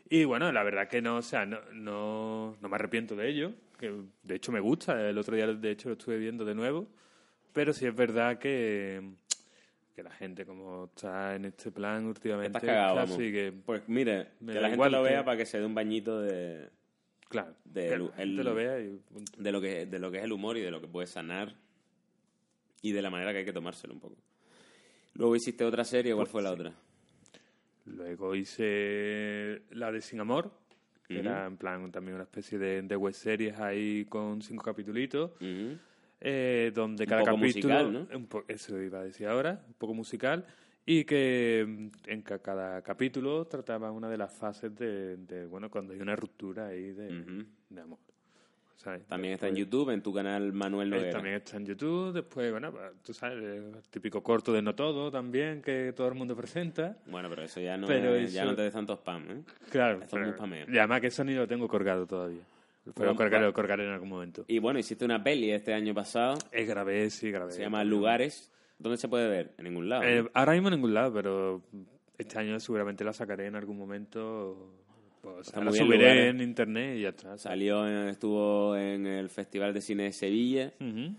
Y bueno, la verdad que no, o sea, no, no, no me arrepiento de ello, que de hecho me gusta, el otro día de hecho lo estuve viendo de nuevo, pero sí es verdad que, que la gente como está en este plan últimamente, Estás cagado, vamos. casi que, Pues mire, Me que la gente igual lo que- vea para que se dé un bañito de, claro, de que el- la gente el- lo vea y punto. de lo que de lo que es el humor y de lo que puede sanar y de la manera que hay que tomárselo un poco. Luego hiciste otra serie, ¿cuál Pues fue la sí. otra? Luego hice la de Sin Amor, que era en plan también una especie de, de web series ahí con cinco capitulitos. Ujú. eh, donde Un cada poco capítulo musical, ¿no? un po- eso iba a decir ahora un poco musical y que mm, en ca- cada capítulo trataba una de las fases de, de, bueno cuando hay una ruptura ahí de amor ¿sabes? También está en YouTube, en tu canal Manuel eh, Noguera. también está en YouTube después bueno pues, tú sabes el típico corto de no todo también que todo el mundo presenta Bueno, pero eso ya no, Pero es- ya eso- no te des tanto spam, ¿eh? claro es muy pero- spameo. y además que eso ni lo tengo colgado todavía pero lo colgaré, va- lo colgaré en algún momento Y bueno, hiciste una peli este año pasado, eh, grabé sí grabé se llama Lugares. ¿Dónde se puede ver? En ningún lado. Eh, ahora mismo en ningún lado, pero este año seguramente la sacaré en algún momento. Pues, Está muy bien subiré Lugares. en internet y ya está. Salió, en- estuvo en el Festival de Cine de Sevilla Ujú.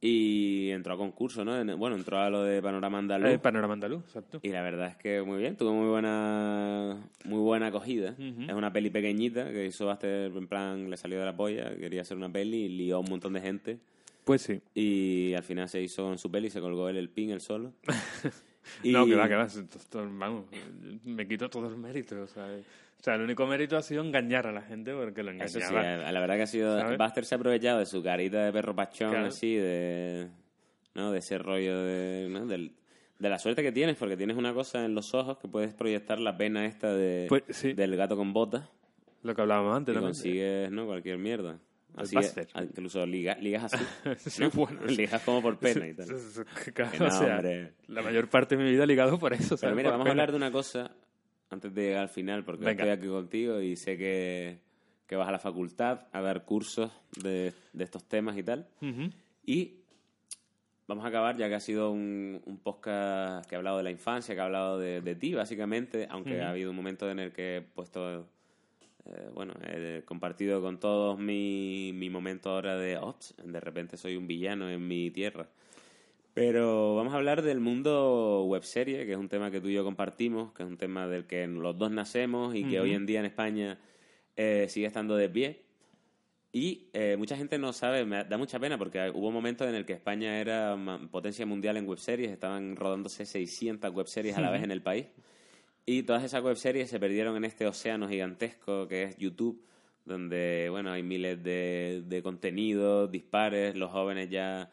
y entró a concurso, ¿no? En- Bueno, entró a lo de Panorama Andaluz. Eh, Panorama Andaluz, exacto. Y la verdad es que muy bien, tuvo muy buena muy buena acogida. Ujú. Es una peli pequeñita que hizo Buster, en plan, le salió de la polla, quería hacer una peli y lió a un montón de gente. Pues sí. Y al final se hizo en su peli, se colgó él el pin, él solo. [laughs] Y- No, que va, que va. Vamos, me quito todo el mérito. O sea, sea, el único mérito ha sido engañar a la gente porque lo Eso sí, engañaba. eh, la verdad que ha sido... ¿Sabes? Buster se ha aprovechado de su carita de perro pachón, Claro. así, de... ¿no? De ese rollo de... ¿no? Del- de la suerte que tienes, porque tienes una cosa en los ojos que puedes proyectar la pena esta de, Pues, sí. del gato con botas. Lo que hablábamos antes y también. consigues ¿no? cualquier mierda. Así ah, incluso liga- ligas así. [laughs] Sí, ¿no? bueno, [laughs] ligas como por pena y tal. Claro, no, o sea, la mayor parte de mi vida ligado por eso. Pero mira, vamos a pena. hablar de una cosa antes de llegar al final, porque Venga. estoy aquí contigo y sé que, que vas a la facultad a dar cursos de, de estos temas y tal. Y vamos a acabar, ya que ha sido un, un podcast que ha hablado de la infancia, que ha hablado de, de ti, básicamente, aunque ha habido un momento en el que he puesto, eh, bueno, he compartido con todos mi, mi momento ahora de, ops, de repente soy un villano en mi tierra. Pero vamos a hablar del mundo webserie, que es un tema que tú y yo compartimos, que es un tema del que los dos nacemos y que hoy en día en España eh, sigue estando de pie. Y eh, mucha gente no sabe, me da mucha pena porque hubo momentos en el que España era potencia mundial en webseries, estaban rodándose 600 webseries a la vez en el país. Y todas esas webseries se perdieron en este océano gigantesco que es YouTube, donde bueno hay miles de, de contenidos dispares, los jóvenes ya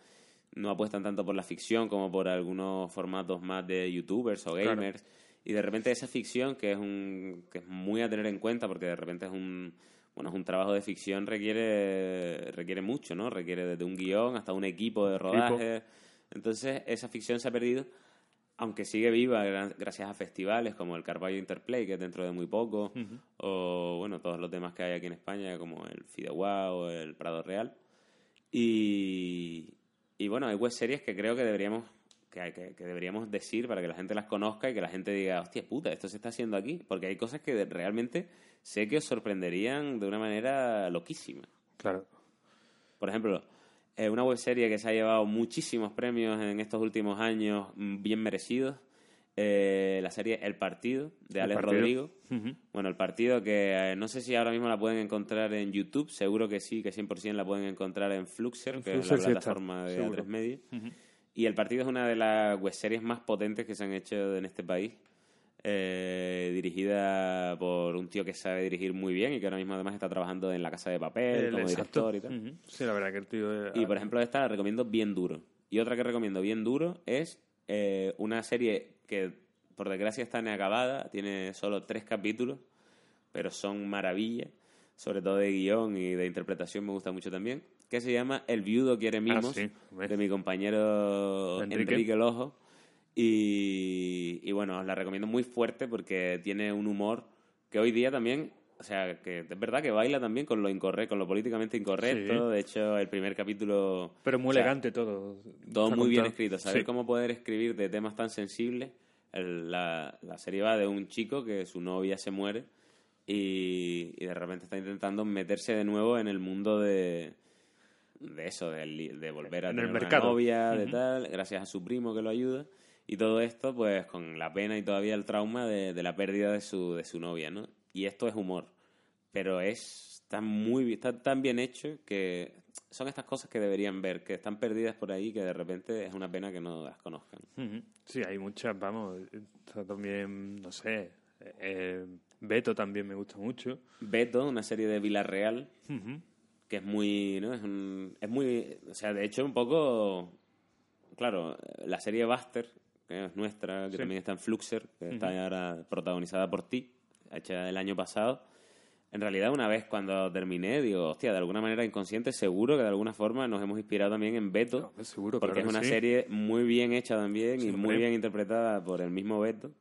no apuestan tanto por la ficción como por algunos formatos más de youtubers o Claro. gamers. Y de repente esa ficción, que es, un, que es muy a tener en cuenta porque de repente es un, bueno, es un trabajo de ficción, requiere, requiere mucho, ¿no? Requiere desde un guion hasta un equipo de rodaje. Entonces esa ficción se ha perdido, aunque sigue viva gra- gracias a festivales como el Carballo Interplay, que es dentro de muy poco, o bueno, todos los demás que hay aquí en España, como el Fideuá o el Prado Real. Y, y bueno, hay web series que creo que deberíamos que, que- que deberíamos decir para que la gente las conozca y que la gente diga, hostia puta, esto se está haciendo aquí. Porque hay cosas que realmente sé que os sorprenderían de una manera loquísima. Claro. Por ejemplo, eh, una webserie que se ha llevado muchísimos premios en estos últimos años, mm, bien merecidos. Eh, la serie El Partido, de Alex Partido. Rodrigo. Bueno, El Partido que eh, no sé si ahora mismo la pueden encontrar en YouTube, seguro que sí, que 100% la pueden encontrar en Fluxer, En que Fluxer es sí la está, plataforma de seguro. A3 Media. Y El Partido es una de las webseries más potentes que se han hecho en este país. eh, dirigida por un tío que sabe dirigir muy bien y que ahora mismo además está trabajando en La Casa de Papel El- como exacto. director y tal. Sí, la verdad que el tío... es- Y por ejemplo, esta la recomiendo bien duro. Y otra que recomiendo bien duro es eh, una serie que por desgracia está inacabada, tiene solo tres capítulos, pero son maravillas, sobre todo de guion y de interpretación me gusta mucho también, que se llama El viudo quiere mimos, Ah, sí, hombre. de mi compañero Enrique. Enrique, Lojo. Y, y bueno, os la recomiendo muy fuerte porque tiene un humor que hoy día también, o sea, que es verdad que baila también con lo incorrecto, con lo políticamente incorrecto. Sí. De hecho, el primer capítulo Pero muy o sea, elegante todo. todo muy bien escrito. Saber Sí. cómo poder escribir de temas tan sensibles. El- la, la serie va de un chico que su novia se muere y, y de repente está intentando meterse de nuevo en el mundo de, de eso, de, volver a En tener el una novia, de tal, gracias a su primo que lo ayuda. Y todo esto, pues, con la pena y todavía el trauma de, de la pérdida de su, de su novia, ¿no? Y esto es humor. Pero es está muy está tan bien hecho que son estas cosas que deberían ver, que están perdidas por ahí, que de repente es una pena que no las conozcan. Sí, hay muchas, vamos. Está también, no sé. eh, Beto también me gusta mucho. Beto, una serie de Villarreal, que es muy, ¿no? Es, un- es muy, o sea, de hecho un poco, claro, la serie Buster, que es nuestra, que Sí. también está en Fluxer, que está ahora protagonizada por ti, hecha el año pasado. En realidad, una vez cuando terminé, digo, hostia, de alguna manera inconsciente, seguro que de alguna forma nos hemos inspirado también en Beto, No, seguro, porque claro es una sí. serie muy bien hecha también Sí, y muy bien interpretada por el mismo Beto,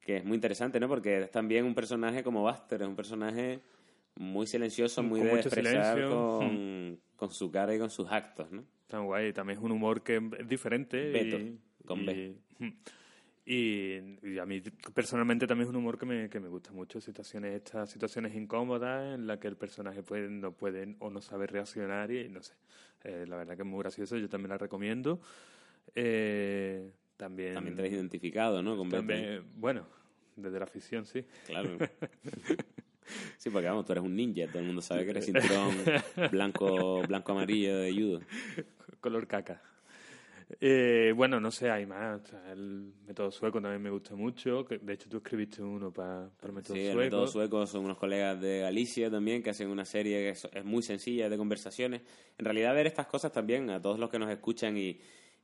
que es muy interesante, ¿no? Porque es también un personaje como Buster, es un personaje muy silencioso, muy Con de expresar con, [laughs] con su cara y con sus actos, ¿no? Tan guay. También es un humor que es diferente. Beto, y, con y- B. [laughs] Y, y a mí personalmente también es un humor que me, que me gusta mucho. Situaciones, estas situaciones incómodas en las que el personaje puede, no puede o no sabe reaccionar y no sé. Eh, la verdad que es muy gracioso. Yo también la recomiendo. Eh, también, También te has identificado, ¿no? Con también, bueno, desde la afición, sí. Claro. Sí, porque vamos, tú eres un ninja, todo el mundo sabe que eres [laughs] cinturón blanco, blanco amarillo de judo. Color caca. Eh, bueno, no sé, hay más. O sea, el método sueco también me gusta mucho. que de hecho, tú escribiste uno para el método Sí, el sueco. método sueco son unos colegas de Galicia también que hacen una serie que es, es muy sencilla de conversaciones. En realidad, ver estas cosas también, a todos los que nos escuchan y,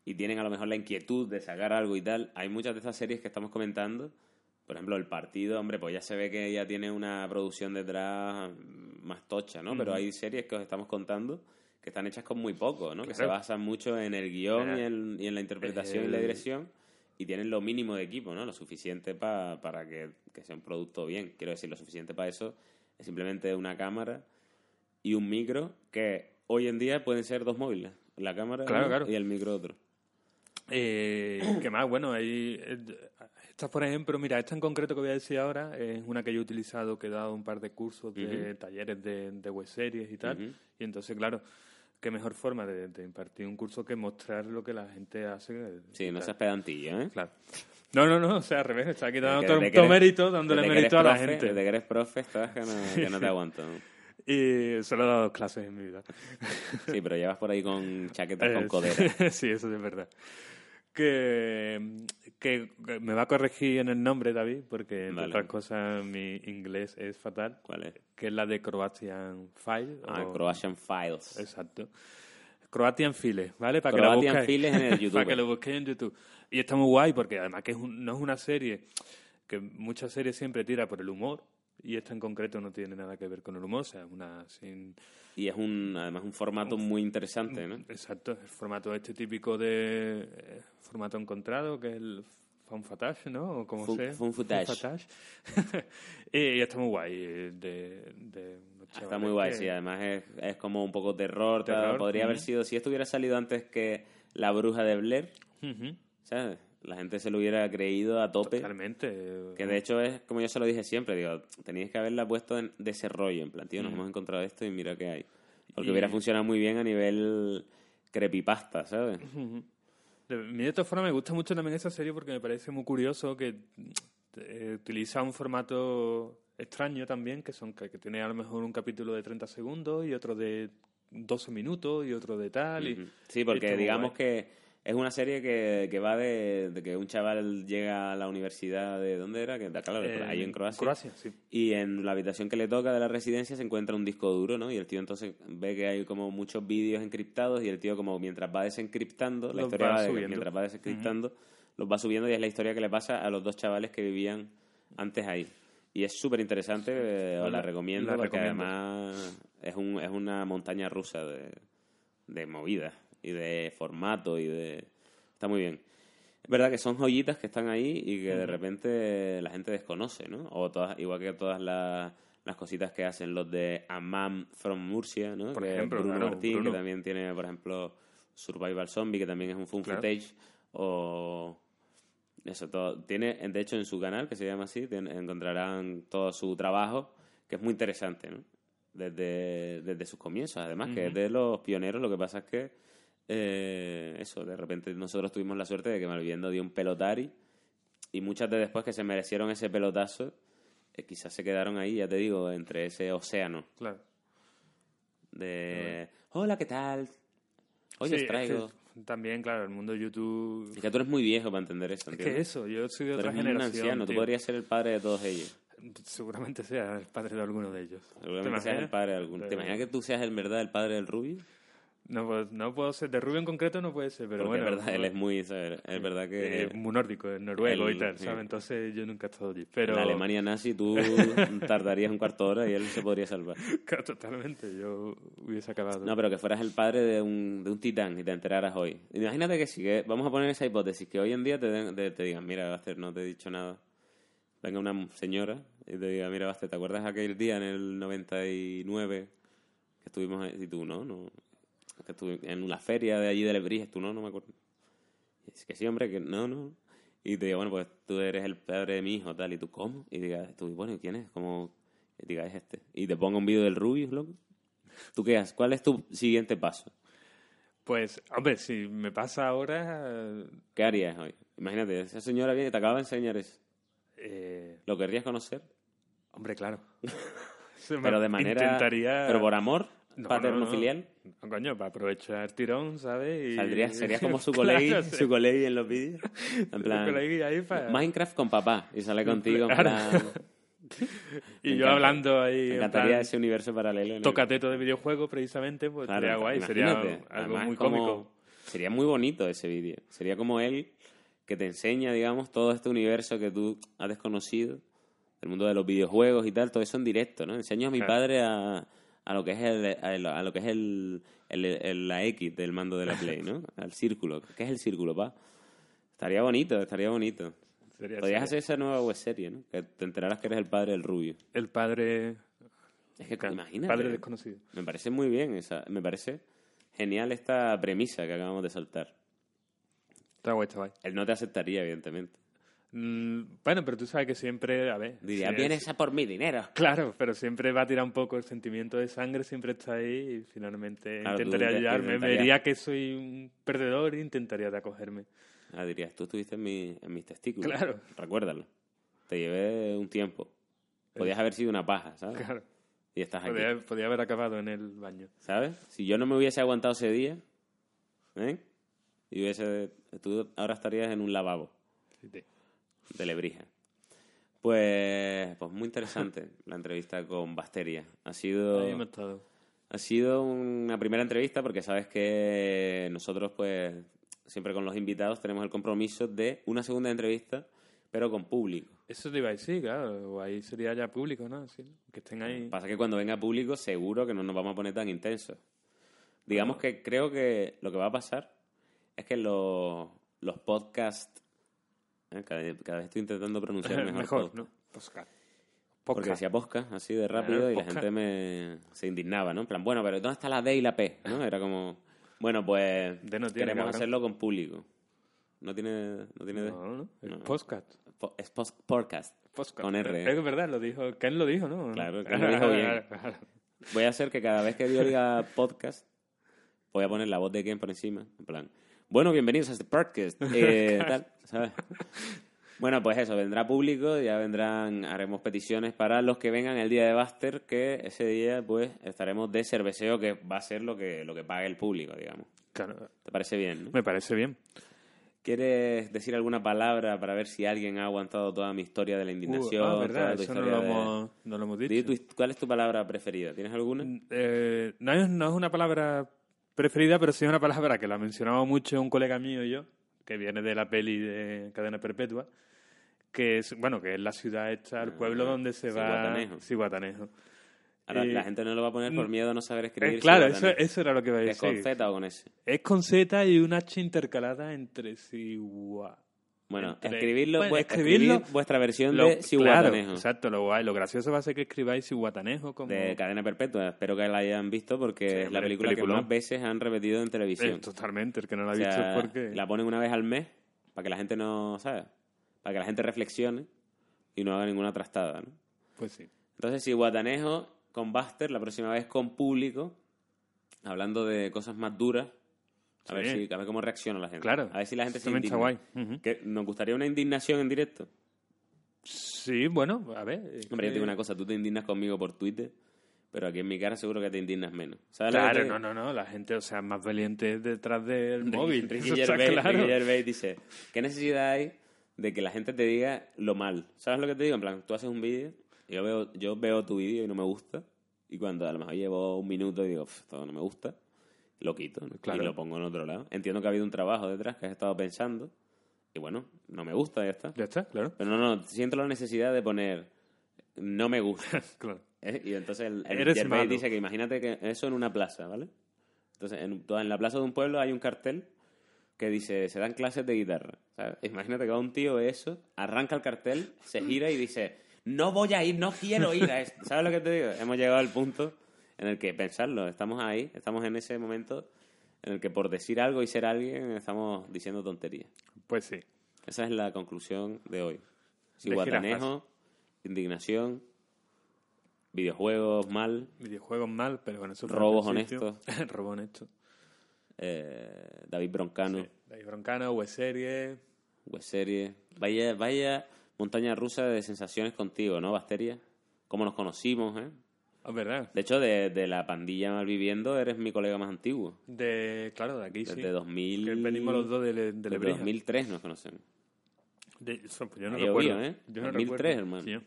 y tienen a lo mejor la inquietud de sacar algo y tal, hay muchas de estas series que estamos comentando. Por ejemplo, El Partido, hombre, pues ya se ve que ya tiene una producción detrás más tocha, ¿no? Pero hay series que os estamos contando que están hechas con muy poco, ¿no? Que se basan mucho en el guion y en, y en la interpretación y la El- dirección y tienen lo mínimo de equipo, ¿no? Lo suficiente pa- para que, que sea un producto bien. Quiero decir, lo suficiente para eso es simplemente una cámara y un micro que hoy en día pueden ser dos móviles. La cámara Claro, claro. y el micro otro. Eh, ¿Qué más? Bueno, hay. eh, Esta, por ejemplo, mira, esta en concreto que voy a decir ahora es una que yo he utilizado, que he dado un par de cursos de talleres de, de web series y tal. Y entonces, claro, qué mejor forma de, de impartir un curso que mostrar lo que la gente hace. eh, Sí, no seas pedantillo, ¿eh? Claro. No, no, no, o sea, al revés, está aquí dando todo eres- mérito, dándole mérito a la profe- gente. Desde que eres profe, estás que no, [laughs] que no te aguanto. Y solo he dado dos clases en mi vida. Sí, pero llevas por ahí con chaquetas con [laughs] Eh, codera. [laughs] sí, eso sí es verdad. Que, que me va a corregir en el nombre, David, porque entre Vale. otras cosas mi inglés es fatal. ¿Cuál es? Que es la de Croatian File. Ah, o- Croatian Files. Exacto. Croatian Files, ¿vale? Para que Croatian lo busquéis. Files en el [laughs] YouTube. Para que lo busquéis en YouTube. Y está muy guay porque además que es un- no es una serie que muchas series siempre tira por el humor y esta en concreto no tiene nada que ver con el humor, o sea, es una sin Y es un, además un formato muy interesante, ¿no? Exacto, el formato este típico de eh, formato encontrado, que es el fun footage, ¿no? O como Fun- sea. fun footage. [laughs] y, y está muy guay, de, de Está muy guay, que- sí. Además es, es como un poco terror. Terror, Podría haber sido, si esto hubiera salido antes que La Bruja de Blair, Ujú, ¿sabes? La gente se lo hubiera creído a tope. Totalmente. Que de hecho es, como yo se lo dije siempre, digo, teníais que haberla puesto en- de ese rollo, en plan, tío, nos hemos encontrado esto y mira qué hay. Porque Y- hubiera funcionado muy bien a nivel creepypasta, ¿sabes? De, todas formas, me gusta mucho también esa serie porque me parece muy curioso que eh, utiliza un formato extraño también, que son que, tiene a lo mejor un capítulo de 30 segundos y otro de 12 minutos y otro de tal. y-. Sí, porque digamos guay. que es una serie que, que va de, de que un chaval llega a la universidad de... ¿Dónde era? Que, claro, Eh, ahí en Croacia. Croacia, sí. Y en la habitación que le toca de la residencia se encuentra un disco duro, ¿no? Y el tío entonces ve que hay como muchos vídeos encriptados y el tío como mientras va desencriptando, la historia va de- mientras va desencriptando, los va subiendo y es la historia que le pasa a los dos chavales que vivían antes ahí. Y es súper interesante, eh, os la La- recomiendo la porque recomiendo. además es, un, es una montaña rusa de, de movidas y de formato y de... Está muy bien. Es verdad que son joyitas que están ahí y que de repente la gente desconoce, ¿no? O todas, igual que todas las, las cositas que hacen los de Amam from Murcia, ¿no? Por que ejemplo, Bruno claro, Martín, Bruno. que también tiene, por ejemplo, Survival Zombie, que también es un fun Claro. footage. O eso todo. Tiene, de hecho, en su canal, que se llama así, encontrarán todo su trabajo, que es muy interesante, ¿no? Desde, desde sus comienzos, además, que es de los pioneros. Lo que pasa es que, eh, eso, de repente nosotros tuvimos la suerte de que Malviviendo dio un pelotari y muchas de después que se merecieron ese pelotazo, eh, quizás se quedaron ahí, ya te digo, entre ese océano Claro. de hola, ¿qué tal? Hoy Sí, os es traigo. que también, claro, el mundo de YouTube... Es que tú eres muy viejo para entender eso, Es que ¿entiendes? eso, yo soy de Tú otra eres un generación. anciano, tú podrías ser el padre de todos ellos. Seguramente sea el padre de alguno de ellos. Seguramente ¿Te seas el padre de alguno. ¿Te imaginas que tú seas en verdad el padre del Rubio? No, puedo- no puedo ser, de Rubio en concreto no puede ser, pero Porque bueno. es verdad, él es muy, ¿sabes? Es verdad que eh, muy nórdico, es noruego Él, y tal. ¿sabes? Entonces yo nunca he estado allí. Pero... en Alemania nazi tú [laughs] tardarías un cuarto de hora y él se podría salvar. Claro, totalmente, yo hubiese acabado. No, pero que fueras el padre de un, de un titán y te enteraras hoy. Imagínate que sí, que vamos a poner esa hipótesis, que hoy en día te, den- te, te digan, mira, Baster, no te he dicho nada. Venga una señora y te diga, mira, Baster, ¿te acuerdas aquel día en el 99 que estuvimos ahí? Y tú, no, no. Que estuve en una feria de allí de Lebrija, tú no, no me acuerdo. Y dices, que sí, hombre, que no, no. Y te digo, bueno, pues tú eres el padre de mi hijo, tal. Y tú, ¿cómo? Y digas, tú, bueno, ¿y quién es? Como, y diga, es este. Y te pongo un vídeo del Rubius, loco. ¿Tú qué haces? ¿Cuál es tu siguiente paso? Pues, hombre, si me pasa ahora... ¿Qué harías hoy? Imagínate, esa señora viene y te acaba de enseñar eso. eh, ¿Lo querrías conocer? hombre, claro. [laughs] Pero de manera... Intentaría... ¿Pero por amor? No, ¿Paterno no, coño, para aprovechar el tirón, ¿sabes? Y... Saldrías, serías como su [laughs] colegui, su colegui en los vídeos. [laughs] En plan, ahí para- Minecraft con papá. Y sale contigo en plan... [laughs] Y Me yo encanta. hablando ahí... Me en encantaría plan, ese universo paralelo. en el- Tocateto de videojuego, precisamente, pues Claro, sería guay, sería algo Además, muy como- cómico. Sería muy bonito ese vídeo. Sería como él que te enseña, digamos, todo este universo que tú has desconocido, el mundo de los videojuegos y tal, todo eso en directo, ¿no? Enseño a mi Claro. padre a, a lo que es el, a, lo que es el, el- el- la X del mando de la Play, ¿no? [laughs] Al círculo. ¿Qué es el círculo, pa? Estaría bonito, estaría bonito. Sería- Podrías hacer esa nueva web serie, ¿no? Que te enteraras que eres el padre del rubio. El padre... Es que imagínate. Padre desconocido. Me parece muy bien esa, me parece genial esta premisa que acabamos de soltar. Está guay, está guay. Él no te aceptaría, evidentemente. Mm, bueno, pero tú sabes que siempre, a ver... Diría, si vienes es- a por mi dinero. Claro, pero siempre va a tirar un poco el sentimiento de sangre, siempre está ahí y finalmente Claro, intentaría te- ayudarme. intentaría- Me diría que soy un perdedor e intentaría de acogerme. Ah, dirías, tú estuviste en, mi, en mis testículos. Claro. Recuérdalo. Te llevé un tiempo. Podías haber sido una paja, ¿sabes? Claro. Y estás aquí. Podía, podía haber acabado en el baño. ¿Sabes? Si yo no me hubiese aguantado ese día, ¿eh? Y hubiese... Tú ahora estarías en un lavabo. Sí, sí. De Lebrija. Pues, pues muy interesante la entrevista con Basteria. Ha sido, Ahí hemos estado. ha sido una primera entrevista porque sabes que nosotros, pues, siempre con los invitados tenemos el compromiso de una segunda entrevista, pero con público. Eso te iba a decir, claro. o Ahí sería ya público, ¿no? Sí, que estén ahí. Pasa que cuando venga público seguro que no nos vamos a poner tan intensos. Digamos que creo que lo que va a pasar es que los, los podcasts... ¿eh? Cada, cada vez estoy intentando pronunciar [laughs] mejor. Mejor. ¿no? Podcast. Porque decía podcast así de rápido y la gente me se indignaba, ¿no? En plan, bueno, pero ¿dónde está la D y la P? ¿no? Era como, bueno, pues [laughs] no tiene, queremos cabrón. hacerlo con público. No tiene, no tiene D. No, no, podcast. Po- es post- podcast. Podcast. Con R. Es verdad, lo dijo. Ken lo dijo, ¿no? Claro, [laughs] Ken lo dijo bien. Voy a hacer que cada vez que yo diga podcast, voy a poner la voz de Ken por encima. En plan, bueno, bienvenidos a este podcast. Eh, tal, ¿sabes? Bueno, pues eso, vendrá público, ya vendrán, haremos peticiones para los que vengan el día de Buster, que ese día pues estaremos de cerveceo, que va a ser lo que, lo que pague el público, digamos. Claro, ¿Te parece bien? no? me parece bien. ¿Quieres decir alguna palabra para ver si alguien ha aguantado toda mi historia de la indignación? Uh, ah, toda verdad, eso no lo, de- hemos, no lo hemos Di dicho. ¿Cuál es tu palabra preferida? ¿Tienes alguna? Eh, no, es, no es una palabra preferida, pero sí es una palabra que la mencionaba mucho un colega mío y yo, que viene de la peli de Cadena Perpetua, que es, bueno, que es la ciudad esta, el pueblo donde se va... Cihuatanejo. Ahora Eh, la gente no lo va a poner por miedo a no saber escribir. Eh, claro, eso, eso era lo que iba a ¿Es con decir. Z o con S? Es con Z y una H intercalada entre Cihuatanejo. Bueno, Entre- escribirlo, bueno, escribirlo- escribir vuestra versión Lo- de claro, Cihuatanejo. exacto, lo guay. Lo gracioso va a ser que escribáis Cihuatanejo como... de Cadena Perpetua. Espero que la hayan visto porque Sí, es la película peliculón. que más veces han repetido en Eh, televisión. totalmente, el que no la ha O sea, visto es porque... La ponen una vez al mes para que la gente no, ¿sabes? Para que la gente reflexione y no haga ninguna trastada, ¿no? Pues sí. Entonces, si Guatanejo con Buster, la próxima vez con público, hablando de cosas más duras, a, ver, si, a ver cómo reacciona la gente. Claro. A ver si la gente se indigna. guay. Ujú. Que nos gustaría una indignación en directo. Sí, bueno, a ver. Hombre, yo te digo una cosa, tú te indignas conmigo por Twitter, pero aquí en mi cara seguro que te indignas menos. ¿Sabes lo que Claro, no, no, no, la gente, o sea, más valiente detrás del móvil. Ricky [laughs] Gervais, claro. Ricky Gervais dice, ¿qué necesidad hay de que la gente te diga lo mal? ¿Sabes lo que te digo? En plan, tú haces un vídeo, yo veo, yo veo tu vídeo y no me gusta, y cuando a lo mejor llevo un minuto y digo, "Pf, esto no me gusta, lo quito ¿no? Claro. y lo pongo en otro lado. Entiendo que ha habido un trabajo detrás que has estado pensando, y bueno, no me gusta, ya está. Ya está, claro. Pero no, no, siento la necesidad de poner, no me gusta. [laughs] claro. ¿eh? Y entonces el, el Eres malo. dice que imagínate que eso en una plaza, ¿vale? Entonces en, en la plaza de un pueblo hay un cartel que dice, se dan clases de guitarra. ¿sabes? Imagínate que va un tío ve eso, arranca el cartel, se gira y dice, no voy a ir, no quiero ir a esto. ¿Sabes lo que te digo? Hemos llegado al punto en el que pensarlo, estamos ahí, estamos en ese momento en el que por decir algo y ser alguien estamos diciendo tonterías. Pues sí. Esa es la conclusión de hoy. De Ciguatanejo, indignación, videojuegos mal, Videojuegos mal, pero bueno, eso [laughs] Robos honestos. Robo honesto. eh, David Broncano, Sí. David Broncano, web serie. serie. Vaya, vaya montaña rusa de sensaciones contigo, ¿no, Basteria? ¿Cómo nos conocimos, eh? Es verdad. De hecho, de, de la pandilla Malviviendo eres mi colega más antiguo. De, claro, de aquí Desde sí. 2000... Que venimos los dos de, de desde Lebrija. 2003 nos conocemos. De- pues yo no recuerdo. llovido, ¿eh? Yo no 2003, recuerdo. hermano. Tío,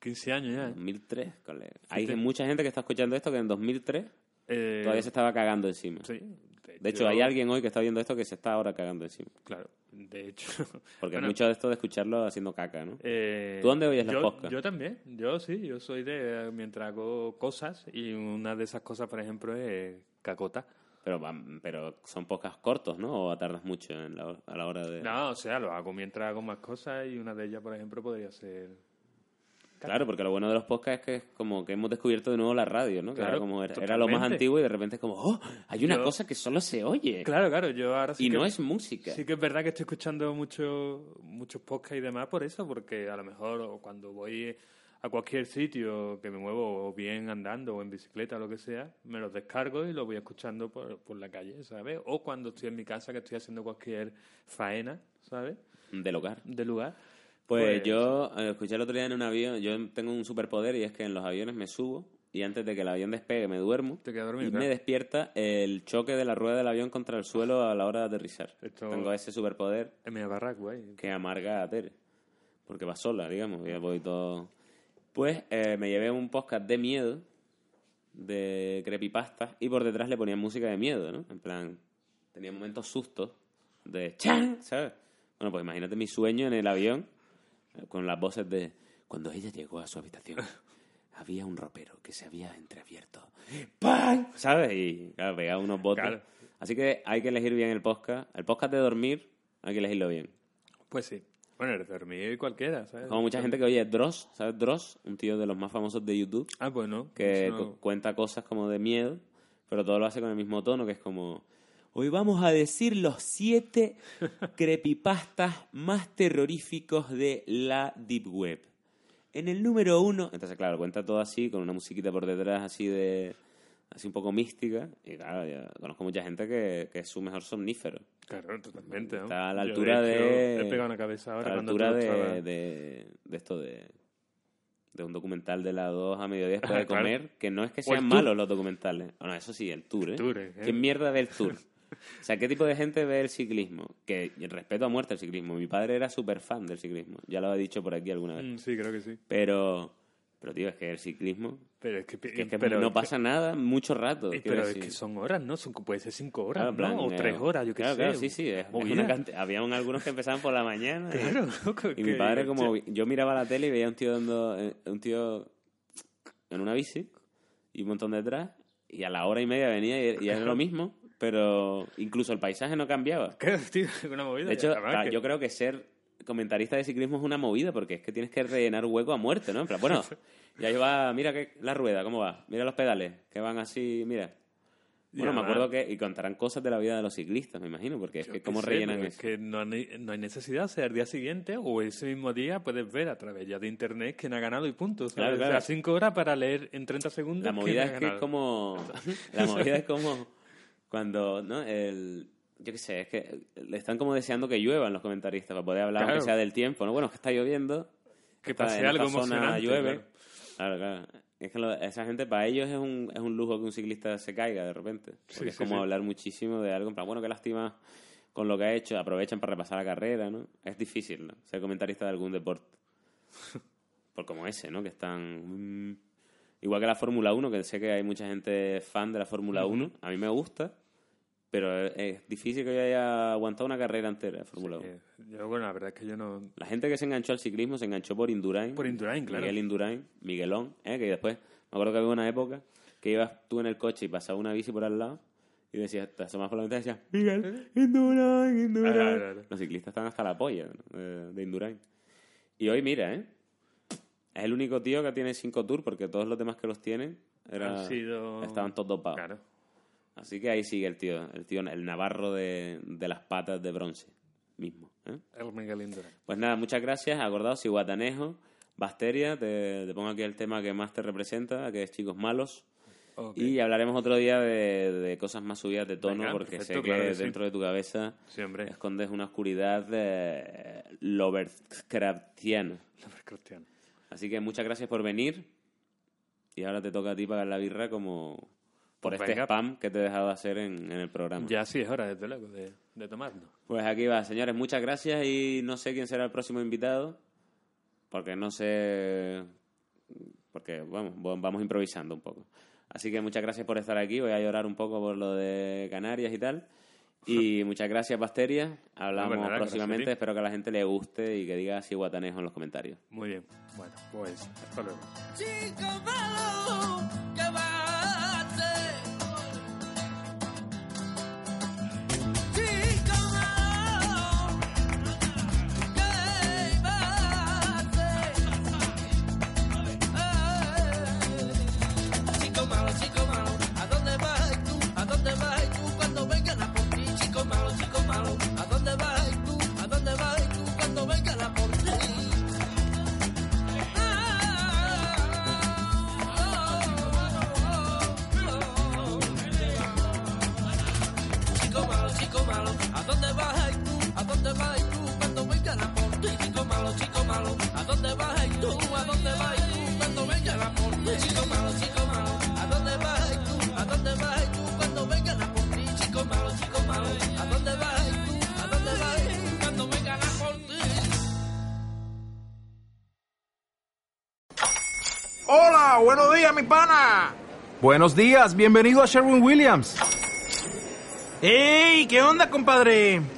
15 años ya. ¿eh? 2003, colega. Hay mucha gente que está escuchando esto que en 2003 Eh, todavía se estaba cagando encima. Sí. De hecho, hay alguien hoy que está viendo esto que se está ahora cagando encima. Claro, de hecho. [laughs] Porque Bueno, mucho de esto de escucharlo haciendo caca, ¿no? eh, ¿Tú dónde oyes yo, podcasts? Yo también. Yo sí, yo soy de. Mientras hago cosas, y una de esas cosas, por ejemplo, es cacota. Pero, van- pero son podcasts cortos, ¿no? ¿O tardas mucho en la- a la hora de...? No, o sea, lo hago mientras hago más cosas, y una de ellas, por ejemplo, podría ser. Claro, porque lo bueno de los podcasts es que es como que hemos descubierto de nuevo la radio, ¿no? Que Claro, era, como, era, era lo más antiguo y de repente es como, ¡oh! Hay una Yo- cosa que solo se oye. Claro, claro, yo ahora sí y que- no es música. Sí que es verdad que estoy escuchando mucho, muchos podcasts y demás por eso, porque a lo mejor cuando voy a cualquier sitio que me muevo o bien andando o en bicicleta o lo que sea, me los descargo y los voy escuchando por, por la calle, ¿sabes? O cuando estoy en mi casa que estoy haciendo cualquier faena, ¿sabes? Del hogar. Del lugar. Pues, Pues- yo eh, escuché el otro día en un avión, yo tengo un superpoder y es que en los aviones me subo y antes de que el avión despegue me duermo Te quedas dormido, y claro. me despierta el choque de la rueda del avión contra el suelo a la hora de aterrizar. Esto- Tengo ese superpoder barraco, güey. que amarga a Tere. Porque va sola, digamos. Ya voy todo. Pues eh, me llevé un podcast de miedo, de creepypasta, y por detrás le ponían música de miedo, ¿no? En plan, tenía momentos sustos de ¡chan! ¿Sabes? Bueno, pues imagínate mi sueño en el avión eh, con las voces de. Cuando ella llegó a su habitación, [laughs] había un ropero que se había entreabierto. ¡Pam! ¿Sabes? Y claro, pegaba unos botes. Claro. Así que hay que elegir bien el podcast. El podcast de dormir, hay que elegirlo bien. Pues sí. Bueno, el dormir cualquiera, ¿sabes? Como mucha gente que oye Dross, ¿sabes Dross? Un tío de los más famosos de YouTube, Ah, bueno. que eso- cu- cuenta cosas como de miedo, pero todo lo hace con el mismo tono, que es como... Hoy vamos a decir los siete [laughs] creepypastas más terroríficos de la Deep Web. En el número uno... Entonces, claro, cuenta todo así, con una musiquita por detrás así de... Así un poco mística. Y claro, ya conozco mucha gente que, que es su mejor somnífero. Claro, totalmente. ¿no? Está a la Yo, altura hecho, de... He pegado una cabeza ahora a la altura de, de, de esto de, de un documental de las 2 a mediodía después [laughs] claro. comer, que no es que el sean malos los documentales. Bueno, eso sí, el tour, ¿eh? tour, ¿eh? ¿Qué mierda ve el tour? O sea, ¿qué tipo de gente ve el ciclismo? Que respeto a muerte el ciclismo. Mi padre era súper fan del ciclismo. Ya lo he dicho por aquí alguna vez. Mm, sí, creo que sí. Pero, pero tío, es que el ciclismo... Pero es que, que es que pero no es pasa nada mucho rato. eh, pero es decir. que son horas, ¿no? Son, puede ser cinco horas, Claro, plan, ¿no? O eh, tres horas, yo qué claro, sé. Claro, sí, sí. es- es una canti- Había un- algunos que empezaban por la mañana. ¿eh? Claro, loco, [laughs] Y mi padre, como yo miraba la tele y veía un tío dando, eh, un tío en una bici y un montón detrás, y a la hora y media venía y, y era lo mismo, pero incluso el paisaje no cambiaba. Tío, una movida. De hecho, que- yo creo que ser comentarista de ciclismo es una movida, porque es que tienes que rellenar hueco a muerte, ¿no? En plan, bueno, [laughs] ya va, mira que la rueda, ¿cómo va? Mira los pedales, que van así, mira. Bueno, me acuerdo que, y contarán cosas de la vida de los ciclistas, me imagino, porque es que qué cómo sé, rellenan eso. Es que no hay, no hay necesidad, o sea, el día siguiente o ese mismo día puedes ver a través ya de internet quién ha ganado y punto. Claro, O sea, cinco horas para leer en 30 segundos. La quién movida ha es que es como. [laughs] La movida es como cuando, ¿no? El, yo qué sé, es que le están como deseando que lluevan los comentaristas para poder hablar, Claro. aunque sea del tiempo, ¿no? Bueno, es que está lloviendo. Que pase algo zona emocionante, llueve. Claro, claro. Es que lo- esa gente, para ellos es un, es un lujo que un ciclista se caiga de repente. Porque Sí, es sí, como sí. hablar muchísimo de algo. En plan, bueno, qué lástima con lo que ha hecho. Aprovechan para repasar la carrera, ¿no? Es difícil, ¿no? Ser comentarista de algún deporte. [laughs] Por como ese, ¿no? Que están... Igual que la Fórmula 1, que sé que hay mucha gente fan de la Fórmula 1. A mí me gusta, pero es, difícil que yo haya aguantado una carrera entera de Fórmula 1. Eh, Yo, bueno, la verdad es que yo no... La gente que se enganchó al ciclismo se enganchó por Indurain. Por Indurain, claro. Miguel Indurain, Miguelón, ¿eh? que después, me acuerdo que había una época que ibas tú en el coche y pasaba una bici por al lado y decías, te asomabas por la ventana y decías, Miguel, Indurain, Indurain. Ah, claro, claro. Los ciclistas están hasta la polla ¿no? de, de Indurain. Y hoy, mira, ¿eh? Es el único tío que tiene cinco tours porque todos los demás que los tienen era, Han sido- estaban todos dopados. Claro. Así que ahí sigue el tío, el tío, el navarro de, de las patas de bronce mismo. ¿eh? El Miguel. Pues nada, muchas gracias. Acordaos, si Guatanejo, Basteria, te, te pongo aquí el tema que más te representa, que es Chicos Malos. Y hablaremos otro día de, de cosas más subidas de tono, Venga, porque perfecto, sé que, claro que sí. dentro de tu cabeza Sí, escondes una oscuridad eh, Lovecraftiana. Así que muchas gracias por venir. Y ahora te toca a ti pagar la birra como por Pues este venga. spam que te he dejado hacer en, en el programa. Ya sí es hora, desde luego, de, de tomarlo. Pues aquí va, señores, muchas gracias y no sé quién será el próximo invitado, porque no sé, porque vamos, vamos improvisando un poco. Así que muchas gracias por estar aquí, voy a llorar un poco por lo de Canarias y tal. [laughs] Y muchas gracias, Basteria. Hablamos pues nada, próximamente, espero que a la gente le guste y que diga así guatanejo en los comentarios. Muy bien. Bueno, pues hasta luego. Malo, chico malo, ¿a dónde vas tú? ¿A dónde vas tú cuando vengan a por ti? Chico malo, chico malo, ¿a dónde vas tú? ¿A dónde vas tú cuando vengan a por ti? Chico malo, chico malo, ¿a dónde vas tú? ¿A dónde vas tú cuando vengan a por ti? Hola, buenos días, mi pana. Buenos días, bienvenido a Sherwin Williams. ¡Ey! ¿Qué onda, compadre?